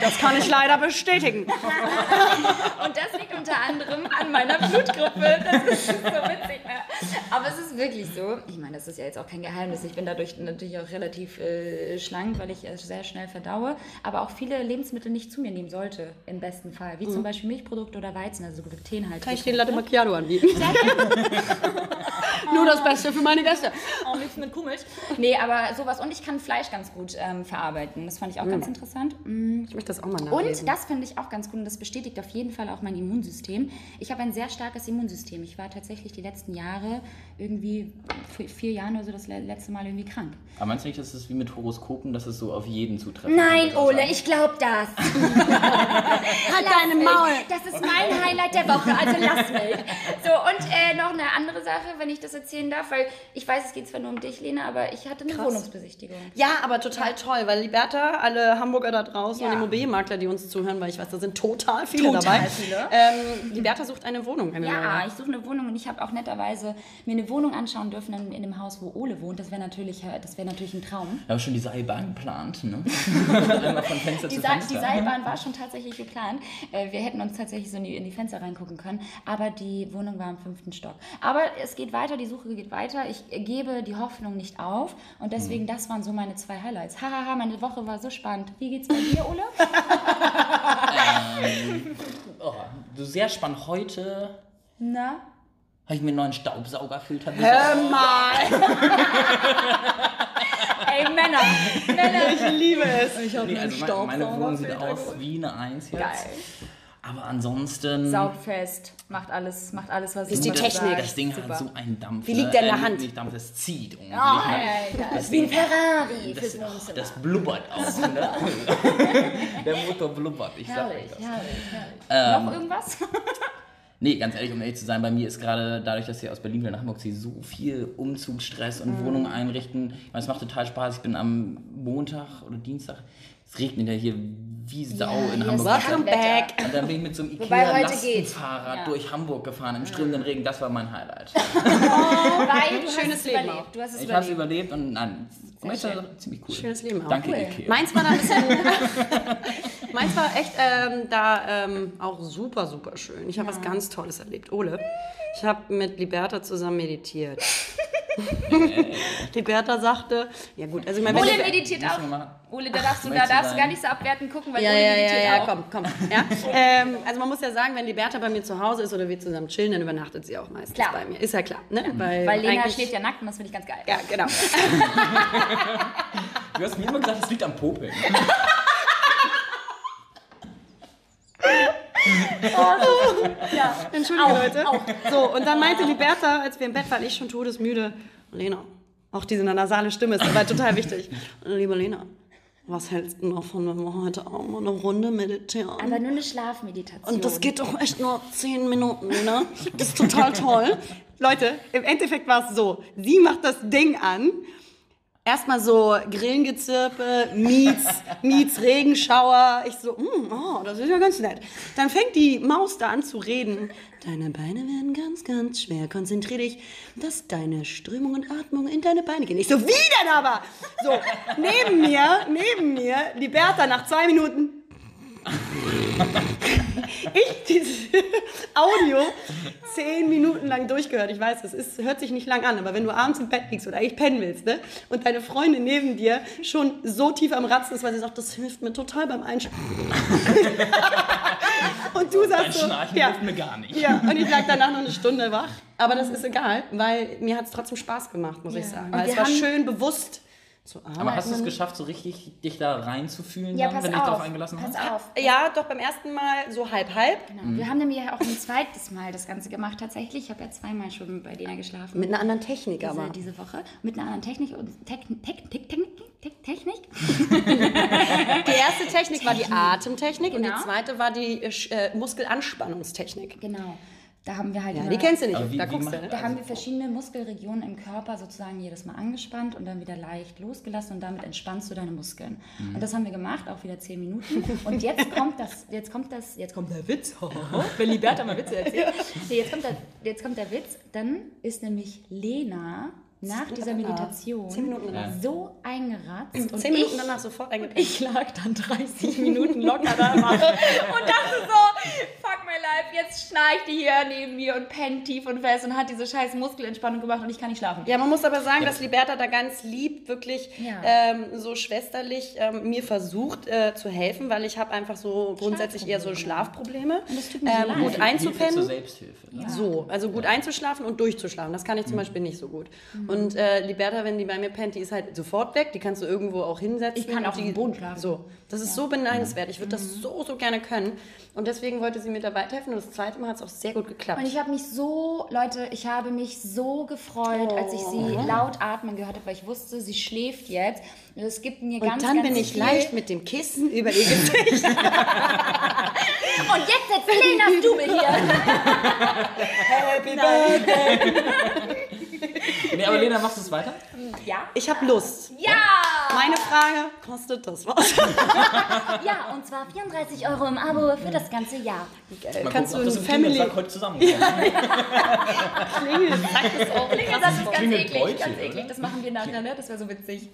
[SPEAKER 2] Das kann ich leider bestätigen.
[SPEAKER 1] Und das liegt unter anderem an meiner Blutgruppe. Das ist so witzig. Aber es ist wirklich so. Ich meine, das ist ja jetzt auch kein Geheimnis. Ich bin dadurch natürlich auch relativ äh, schlank, weil ich äh, sehr schnell verdaue. Aber auch viele Lebensmittel nicht zu mir nehmen sollte, im besten Fall. Wie zum Beispiel Milchprodukte oder Weizen, also glutenhaltige
[SPEAKER 2] Kann ich den Latte Macchiato anbieten? Nur das Beste für meine Gäste.
[SPEAKER 1] Auch nichts mit Kuhmilch. Nee, aber sowas. Und ich kann Fleisch ganz gut ähm, verarbeiten. Das fand ich auch ganz interessant. Mm.
[SPEAKER 2] Ich möchte das auch mal nachlesen.
[SPEAKER 1] Und das finde ich auch ganz gut und das bestätigt auf jeden Fall auch mein Immunsystem. Ich habe ein sehr starkes Immunsystem. Ich war tatsächlich die letzten Jahre irgendwie vier Jahre oder so das le- letzte Mal irgendwie krank.
[SPEAKER 3] Aber meinst du nicht, dass es wie mit Horoskopen, dass es so auf jeden zutreffen
[SPEAKER 1] Nein? Ole, ich glaube das. halt
[SPEAKER 2] deine Maul.
[SPEAKER 1] Das ist mein Highlight der Woche, also lass mich. So, und äh, noch eine andere Sache, wenn ich das erzählen darf, weil ich weiß, es geht zwar nur um dich, Lena, aber ich hatte eine Wohnungsbesichtigung.
[SPEAKER 2] Ja, aber total toll, weil Liberta, alle Hamburger da draußen
[SPEAKER 1] Ja.
[SPEAKER 2] und Immobilienmakler, die uns zuhören, weil ich weiß, da sind total viele
[SPEAKER 1] Total
[SPEAKER 2] dabei.
[SPEAKER 1] viele.
[SPEAKER 2] Ähm, Liberta sucht eine Wohnung. Eine
[SPEAKER 1] Ja,
[SPEAKER 2] neue.
[SPEAKER 1] ich suche eine Wohnung und ich habe auch netterweise mir eine Wohnung anschauen dürfen in, in dem Haus, wo Ole wohnt. Das wäre natürlich, äh, das wäre natürlich ein Traum.
[SPEAKER 3] Habe schon die Seilbahn geplant, ne? Einmal von Fenster
[SPEAKER 1] Die,
[SPEAKER 3] zu Fenster.
[SPEAKER 1] die Seilbahn war schon tatsächlich geplant. Äh, wir hätten uns tatsächlich so in die, in die Fenster reingucken können, aber die Wohnung war im fünften Stock. Aber es geht weiter, die Suche geht weiter. Ich gebe die Hoffnung nicht auf und deswegen, das waren so meine zwei Highlights. Hahaha, meine Woche war so spannend. Wie geht's bei dir, Ole?
[SPEAKER 3] Oh, so sehr spannend. Heute
[SPEAKER 1] Na?
[SPEAKER 3] Habe ich mir einen neuen Staubsaugerfilter
[SPEAKER 2] Hör
[SPEAKER 3] besorgt.
[SPEAKER 2] mal,
[SPEAKER 1] Ey, Männer! Männer!
[SPEAKER 2] ich liebe es. Ich habe
[SPEAKER 3] Nee, also meine, meine Wohnung sieht aus wie eine Eins jetzt.
[SPEAKER 1] Geil.
[SPEAKER 3] Aber ansonsten...
[SPEAKER 1] Saugfest, macht alles, macht alles, was
[SPEAKER 2] Ist die Technik.
[SPEAKER 1] sagt.
[SPEAKER 3] Das Ding
[SPEAKER 1] Super.
[SPEAKER 3] hat so einen Dampf.
[SPEAKER 2] Wie liegt
[SPEAKER 3] ne?
[SPEAKER 2] der in der
[SPEAKER 3] Äh,
[SPEAKER 2] Hand?
[SPEAKER 3] Nicht Dampf, das zieht.
[SPEAKER 1] Oh,
[SPEAKER 3] ne?
[SPEAKER 1] Alter,
[SPEAKER 3] Das
[SPEAKER 1] ist wie ein Ferrari
[SPEAKER 3] Das,
[SPEAKER 1] Wohnzimmer.
[SPEAKER 3] das blubbert auch, ne? Der Motor blubbert, ich sag euch
[SPEAKER 1] herrlich,
[SPEAKER 3] das.
[SPEAKER 1] herrlich, herrlich.
[SPEAKER 3] Ähm,
[SPEAKER 1] Noch irgendwas?
[SPEAKER 3] Nee, ganz ehrlich, um ehrlich zu sein, bei mir ist gerade dadurch, dass ich aus Berlin wieder nach Hamburg ziehe, so viel Umzugsstress und
[SPEAKER 1] Mhm.
[SPEAKER 3] Wohnung einrichten. Ich meine, es macht total Spaß. Ich bin am Montag oder Dienstag, es regnet ja hier wie Sau
[SPEAKER 1] Ja,
[SPEAKER 3] in Hamburg.
[SPEAKER 2] Welcome back.
[SPEAKER 3] Und dann bin ich mit so einem Ikea-Lastenfahrrad.
[SPEAKER 1] Ja.
[SPEAKER 3] durch Hamburg gefahren im strömenden Regen. Das war mein Highlight.
[SPEAKER 1] Weil du hast
[SPEAKER 2] Schönes
[SPEAKER 1] es
[SPEAKER 2] Leben
[SPEAKER 1] überlebt. Du hast es
[SPEAKER 3] Ich habe es
[SPEAKER 1] überlebt.
[SPEAKER 3] überlebt und nein, das war
[SPEAKER 1] schön.
[SPEAKER 3] ziemlich cool.
[SPEAKER 2] Schönes Leben auch.
[SPEAKER 3] Danke,
[SPEAKER 1] Cool.
[SPEAKER 3] Ikea.
[SPEAKER 2] Meins war da ein bisschen. Meins war echt ähm, da ähm, auch super, super schön. Ich habe was ganz Tolles erlebt. Ole, ich habe mit Liberta zusammen meditiert. Liberta sagte, ja gut, also ich meine, wenn
[SPEAKER 1] Ole
[SPEAKER 2] du-
[SPEAKER 1] meditiert auch. Ole, da darfst du, da darfst du gar nicht so abwertend gucken, weil
[SPEAKER 2] Ja,
[SPEAKER 1] Ole
[SPEAKER 2] ja, ja,
[SPEAKER 1] meditiert
[SPEAKER 2] ja,
[SPEAKER 1] auch.
[SPEAKER 2] komm, komm. Ja? ähm, also man muss ja sagen, wenn Liberta bei mir zu Hause ist oder wir zusammen chillen, dann übernachtet sie auch meistens
[SPEAKER 1] Klar.
[SPEAKER 2] bei mir. Ist ja klar, ne? Weil,
[SPEAKER 1] Weil Lena schläft ja nackt und das finde ich ganz geil.
[SPEAKER 2] Ja, genau.
[SPEAKER 3] Du hast mir immer gesagt, es liegt am Popeln.
[SPEAKER 2] Entschuldige,
[SPEAKER 1] Auch,
[SPEAKER 2] Leute. So, und dann meinte Liberta, als wir im Bett waren, ich schon todesmüde, Lena, auch diese nasale Stimme ist aber total wichtig. Liebe Lena, was hältst du davon, wenn wir heute auch mal eine Runde meditieren?
[SPEAKER 1] Aber nur eine Schlafmeditation.
[SPEAKER 2] Und das geht doch echt nur zehn Minuten, ne? Das ist total toll. Leute, im Endeffekt war es so, sie macht das Ding an, Erstmal so Grillengezirpe, Miets, Miets Regenschauer. Ich so, mm, oh, das ist ja ganz nett. Dann fängt die Maus da an zu reden. Deine Beine werden ganz, ganz schwer. Konzentrier dich, dass deine Strömung und Atmung in deine Beine gehen. Ich so, wie denn aber? So, neben mir, neben mir, die Bertha nach zwei Minuten. ich dieses Audio zehn Minuten lang durchgehört. Ich weiß, das ist, hört sich nicht lang an, aber wenn du abends im Bett liegst oder eigentlich pennen willst, ne, und deine Freundin neben dir schon so tief am Ratzen ist, weil sie sagt, das hilft mir total beim Einschlafen. und du sagst so,
[SPEAKER 3] Schnarchen
[SPEAKER 2] ja,
[SPEAKER 3] hilft mir gar nicht.
[SPEAKER 2] ja, und ich lag danach noch eine Stunde wach. Aber das ist egal, weil mir hat es trotzdem Spaß gemacht, muss ich sagen. Weil es war schön bewusst zu arbeiten.
[SPEAKER 3] Aber hast du es geschafft, so richtig dich da reinzufühlen,
[SPEAKER 1] Ja,
[SPEAKER 3] dann, wenn du dich
[SPEAKER 1] auf.
[SPEAKER 3] darauf eingelassen
[SPEAKER 1] pass
[SPEAKER 3] hast?
[SPEAKER 1] auf.
[SPEAKER 2] Ja, doch beim ersten Mal so halb halb.
[SPEAKER 1] Genau. Wir haben nämlich auch ein zweites Mal das Ganze gemacht tatsächlich. Ich habe ja zweimal schon bei Lena geschlafen.
[SPEAKER 2] Mit einer anderen Technik
[SPEAKER 1] diese,
[SPEAKER 2] aber.
[SPEAKER 1] diese Woche. Mit einer anderen Technik und Tech, Tech, Tech, Tech, Tech, Technik.
[SPEAKER 2] Die erste Technik war die Atemtechnik und
[SPEAKER 1] Genau.
[SPEAKER 2] die zweite war die äh, äh, Muskelanspannungstechnik.
[SPEAKER 1] Genau. Da haben wir halt
[SPEAKER 2] Ja,
[SPEAKER 1] immer-
[SPEAKER 2] die kennst du nicht,
[SPEAKER 3] wie-
[SPEAKER 2] da guckst du. Ne?
[SPEAKER 1] Da haben wir verschiedene Muskelregionen im Körper sozusagen jedes Mal angespannt und dann wieder leicht losgelassen und damit entspannst du deine Muskeln. Und das haben wir gemacht, auch wieder zehn Minuten. Und jetzt kommt das, jetzt kommt das, jetzt kommt der Witz. Wenn Liberta mal Witze erzählt. Nee, jetzt, kommt der, jetzt kommt der Witz. Dann ist nämlich Lena nach dieser Meditation
[SPEAKER 2] Zehn Minuten danach.
[SPEAKER 1] so eingeratzt. Und
[SPEAKER 2] Zehn Minuten
[SPEAKER 1] ich,
[SPEAKER 2] danach sofort eingepennt.
[SPEAKER 1] ich lag dann 30 Minuten locker da und dachte so, fuck my life, jetzt schnarcht die hier neben mir und pennt tief und fest und hat diese scheiß Muskelentspannung gemacht und ich kann nicht schlafen.
[SPEAKER 2] Ja, man muss aber sagen, dass Liberta da ganz lieb, wirklich
[SPEAKER 1] Ja.
[SPEAKER 2] ähm, so schwesterlich ähm, mir versucht äh, zu helfen, weil ich habe einfach so grundsätzlich eher so Schlafprobleme.
[SPEAKER 1] Und das tut mir
[SPEAKER 2] ähm,
[SPEAKER 1] leid.
[SPEAKER 2] gut
[SPEAKER 3] Hilfe zur
[SPEAKER 2] einzupennen.
[SPEAKER 3] Selbsthilfe. Ne?
[SPEAKER 2] So, also gut einzuschlafen und durchzuschlafen. Das kann ich zum Beispiel nicht so gut. Und äh, Liberta, wenn die bei mir pennt, die ist halt sofort weg. Die kannst du irgendwo auch hinsetzen.
[SPEAKER 1] Ich kann
[SPEAKER 2] und
[SPEAKER 1] auch auf
[SPEAKER 2] die,
[SPEAKER 1] dem Boden schlafen.
[SPEAKER 2] So, das ist so beneidenswert. Ich würde das so, so gerne können. Und deswegen wollte sie mir da weiterhelfen. Und das zweite Mal hat es auch sehr gut geklappt.
[SPEAKER 1] Und ich habe mich so, Leute, ich habe mich so gefreut, als ich sie laut atmen gehört habe, weil ich wusste, sie schläft jetzt. Und Es gibt mir
[SPEAKER 2] und
[SPEAKER 1] ganz,
[SPEAKER 2] dann
[SPEAKER 1] ganz
[SPEAKER 2] bin ich
[SPEAKER 1] viel.
[SPEAKER 2] leicht mit dem Kissen über ihr Gesicht.
[SPEAKER 1] Und jetzt setzt Lenas Double hier.
[SPEAKER 2] Happy Birthday.
[SPEAKER 3] Nee, aber Lena, machst du es weiter?
[SPEAKER 1] Ja?
[SPEAKER 2] Ich habe Lust.
[SPEAKER 1] Ja!
[SPEAKER 2] Meine Frage, kostet das was?
[SPEAKER 1] Ja, und zwar 34 Euro im Abo für das ganze Jahr.
[SPEAKER 3] Mal
[SPEAKER 2] Kannst
[SPEAKER 3] gucken,
[SPEAKER 2] du ein Family
[SPEAKER 3] Klingelsack heute zusammenkommt.
[SPEAKER 2] Klingel, sag das auch.
[SPEAKER 1] Klinge, das ist ganz
[SPEAKER 3] Klingelbeutel,
[SPEAKER 1] eklig, ganz
[SPEAKER 3] oder?
[SPEAKER 1] eklig. Das machen wir nachher, ne? Das wäre so witzig.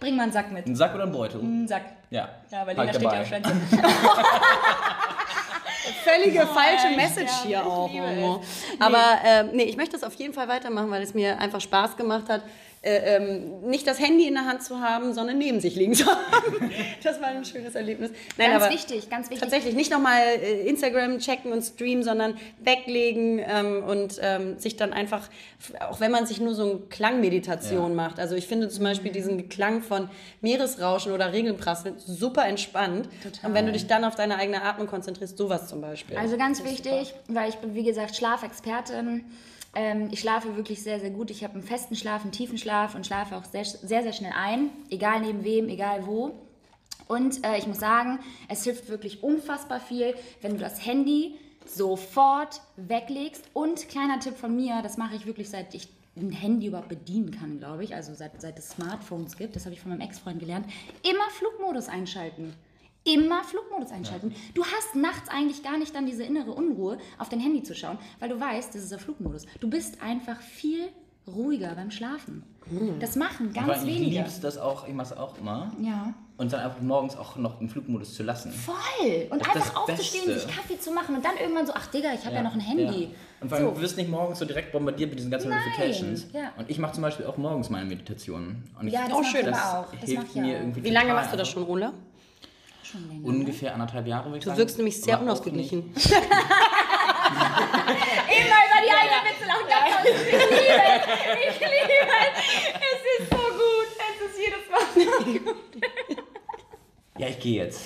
[SPEAKER 1] Bring mal einen Sack mit.
[SPEAKER 3] Ein Sack oder ein Beutel?
[SPEAKER 1] Einen Sack.
[SPEAKER 3] Ja.
[SPEAKER 1] Ja, weil
[SPEAKER 3] Halt
[SPEAKER 1] Lena steht ja auf Schwänze.
[SPEAKER 2] Völlige falsche
[SPEAKER 1] ich
[SPEAKER 2] Message
[SPEAKER 1] sterbe,
[SPEAKER 2] hier auch. Aber ähm, nee, ich möchte das auf jeden Fall weitermachen, weil es mir einfach Spaß gemacht hat. Äh, ähm, nicht das Handy in der Hand zu haben, sondern neben sich liegen zu haben. Das war ein schönes Erlebnis. Nein,
[SPEAKER 1] Ganz
[SPEAKER 2] aber
[SPEAKER 1] wichtig, ganz wichtig.
[SPEAKER 2] Tatsächlich nicht nochmal äh, Instagram checken und streamen, sondern weglegen ähm, und ähm, sich dann einfach, auch wenn man sich nur so eine Klangmeditation
[SPEAKER 3] Ja.
[SPEAKER 2] macht. Also ich finde zum Beispiel diesen Klang von Meeresrauschen oder Regelprasseln super entspannt. Und wenn du dich dann auf deine eigene Atmung konzentrierst, sowas zum Beispiel.
[SPEAKER 1] Also ganz wichtig, weil ich bin, wie gesagt, Schlafexpertin. Ähm, ich schlafe wirklich sehr, sehr gut. Ich habe einen festen Schlaf, einen tiefen Schlaf und schlafe auch sehr, sehr, sehr schnell ein. Egal neben wem, egal wo. Und äh, ich muss sagen, es hilft wirklich unfassbar viel, wenn du das Handy sofort weglegst. Und kleiner Tipp von mir, das mache ich wirklich seit ich ein Handy überhaupt bedienen kann, glaube ich, also seit, seit es Smartphones gibt, das habe ich von meinem Ex-Freund gelernt, immer Flugmodus einschalten. Immer Flugmodus einschalten. Du hast nachts eigentlich gar nicht dann diese innere Unruhe, auf dein Handy zu schauen, weil du weißt, das ist der Flugmodus. Du bist einfach viel ruhiger beim Schlafen. Das machen ganz
[SPEAKER 3] Aber ich
[SPEAKER 1] wenige.
[SPEAKER 3] lieb's das auch, ich mach's auch immer.
[SPEAKER 1] Ja.
[SPEAKER 3] Und dann einfach morgens auch noch im Flugmodus zu lassen.
[SPEAKER 1] Voll! Und
[SPEAKER 3] Das
[SPEAKER 1] einfach aufzustehen,
[SPEAKER 3] Beste.
[SPEAKER 1] sich Kaffee zu machen und dann irgendwann so, ach Digga, ich habe ja. noch ein Handy.
[SPEAKER 3] Ja. Und vor allem,
[SPEAKER 1] So.
[SPEAKER 3] du wirst nicht morgens so direkt bombardiert mit diesen ganzen
[SPEAKER 1] Nein,
[SPEAKER 3] Notifications.
[SPEAKER 1] ja.
[SPEAKER 3] Und ich mache zum Beispiel auch morgens meine Meditationen. Und ich,
[SPEAKER 1] Ja, das
[SPEAKER 2] Oh,
[SPEAKER 1] mache
[SPEAKER 2] schön.
[SPEAKER 1] ich
[SPEAKER 3] das
[SPEAKER 1] auch. Das
[SPEAKER 3] hilft
[SPEAKER 1] mache ich
[SPEAKER 3] mir
[SPEAKER 1] auch.
[SPEAKER 3] irgendwie
[SPEAKER 2] Wie lange machst du das schon, Ole?
[SPEAKER 1] Schon länger.
[SPEAKER 3] Ungefähr anderthalb Jahre, würde ich
[SPEAKER 2] Du
[SPEAKER 3] sagen.
[SPEAKER 2] wirkst nämlich sehr unausgeglichen.
[SPEAKER 1] Immer über die eigene Witze lachen. Toll. Ich liebe es. Ich liebe es. Es ist so gut. Es ist jedes Mal so gut.
[SPEAKER 3] Ja, ich gehe jetzt.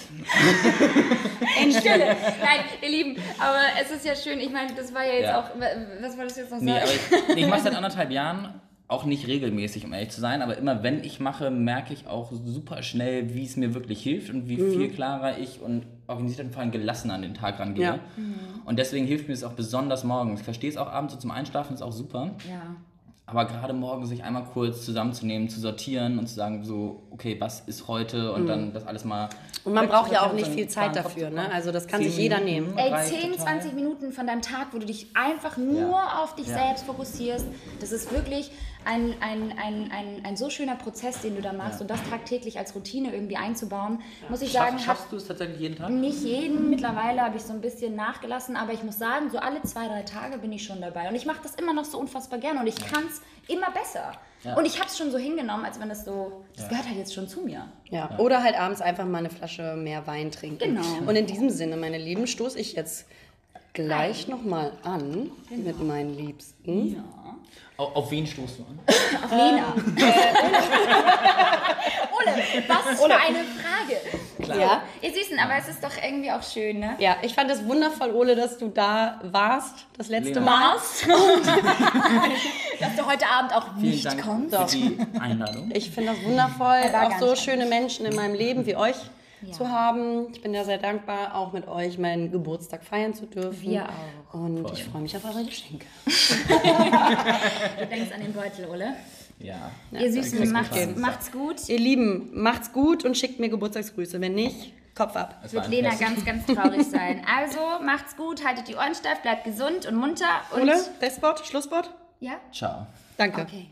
[SPEAKER 1] Stille. Nein, ihr Lieben, aber es ist ja schön. Ich meine, das war ja jetzt
[SPEAKER 3] Ja.
[SPEAKER 1] auch. Was wolltest du jetzt noch
[SPEAKER 3] Nee,
[SPEAKER 1] sagen?
[SPEAKER 3] aber ich, nee, ich mache seit anderthalb Jahren. Auch nicht regelmäßig, um ehrlich zu sein, aber immer wenn ich mache, merke ich auch super schnell, wie es mir wirklich hilft und wie
[SPEAKER 2] Mhm.
[SPEAKER 3] viel klarer ich und organisierten Fall gelassen an den Tag rangehe.
[SPEAKER 2] Ja.
[SPEAKER 1] Mhm.
[SPEAKER 3] Und deswegen hilft mir es auch besonders morgens. Ich verstehe es auch abends so zum Einschlafen, ist auch super.
[SPEAKER 1] ja.
[SPEAKER 3] aber gerade morgen sich einmal kurz zusammenzunehmen, zu sortieren und zu sagen, so, okay, was ist heute und dann das alles mal.
[SPEAKER 2] Mhm. Und man braucht ja auch nicht viel Zeit dafür, ne? Also das kann sich jeder nehmen.
[SPEAKER 1] Ey,
[SPEAKER 3] reicht
[SPEAKER 1] 10,
[SPEAKER 3] total.
[SPEAKER 1] 20 Minuten von deinem Tag, wo du dich einfach nur
[SPEAKER 3] Ja.
[SPEAKER 1] auf dich
[SPEAKER 3] Ja.
[SPEAKER 1] selbst fokussierst. Das ist wirklich ein, ein, ein, ein, ein so schöner Prozess, den du da machst.
[SPEAKER 3] Ja.
[SPEAKER 1] Und das tagtäglich als Routine irgendwie einzubauen, muss ich
[SPEAKER 3] Schaff,
[SPEAKER 1] sagen,
[SPEAKER 3] schaffst du es tatsächlich jeden Tag?
[SPEAKER 1] nicht jeden. Mittlerweile habe ich so ein bisschen nachgelassen, aber ich muss sagen, so alle zwei, drei Tage bin ich schon dabei. Und ich mache das immer noch so unfassbar gerne und ich kann es immer besser.
[SPEAKER 3] Ja.
[SPEAKER 1] Und ich habe es schon so hingenommen, als wenn das so, das gehört halt jetzt schon zu mir.
[SPEAKER 2] Ja. Oder halt abends einfach mal eine Flasche mehr Wein trinken.
[SPEAKER 1] Genau.
[SPEAKER 2] Und in diesem Sinne, meine Lieben, stoße ich jetzt gleich nochmal an mit meinen Liebsten.
[SPEAKER 3] Auf, auf wen stoßt du an?
[SPEAKER 1] Auf Lena. Ole, was für eine Frage.
[SPEAKER 2] Ja.
[SPEAKER 1] Ihr Süßen, aber es ist doch irgendwie auch schön, ne?
[SPEAKER 2] Ja, ich fand es wundervoll, Ole, dass du da warst, das letzte
[SPEAKER 3] Lena.
[SPEAKER 2] Mal.
[SPEAKER 1] Was? Dass du heute Abend auch
[SPEAKER 3] Vielen
[SPEAKER 1] nicht
[SPEAKER 3] Dank
[SPEAKER 1] kommst.
[SPEAKER 3] für die Einladung.
[SPEAKER 2] Ich finde das wundervoll, auch so schöne Menschen in meinem Leben wie euch
[SPEAKER 1] Ja.
[SPEAKER 2] zu haben. Ich bin ja sehr dankbar, auch mit euch meinen Geburtstag feiern zu dürfen.
[SPEAKER 1] Wir auch.
[SPEAKER 2] Und
[SPEAKER 3] Voll.
[SPEAKER 2] ich freue mich auf eure Geschenke.
[SPEAKER 1] Du denkst an den Beutel, Ole.
[SPEAKER 3] Ja.
[SPEAKER 1] Ihr Süßen, macht's, macht's gut.
[SPEAKER 2] Ihr Lieben, macht's gut und schickt mir Geburtstagsgrüße. Wenn nicht, Kopf ab.
[SPEAKER 3] Es
[SPEAKER 1] Wird Lena
[SPEAKER 3] Fest.
[SPEAKER 1] ganz, ganz traurig sein. Also, macht's gut, haltet die Ohren steif, bleibt gesund und munter. Und
[SPEAKER 2] Ole, Bestwort, Schlusswort?
[SPEAKER 1] Ja?
[SPEAKER 3] Ciao.
[SPEAKER 2] Danke.
[SPEAKER 1] Okay.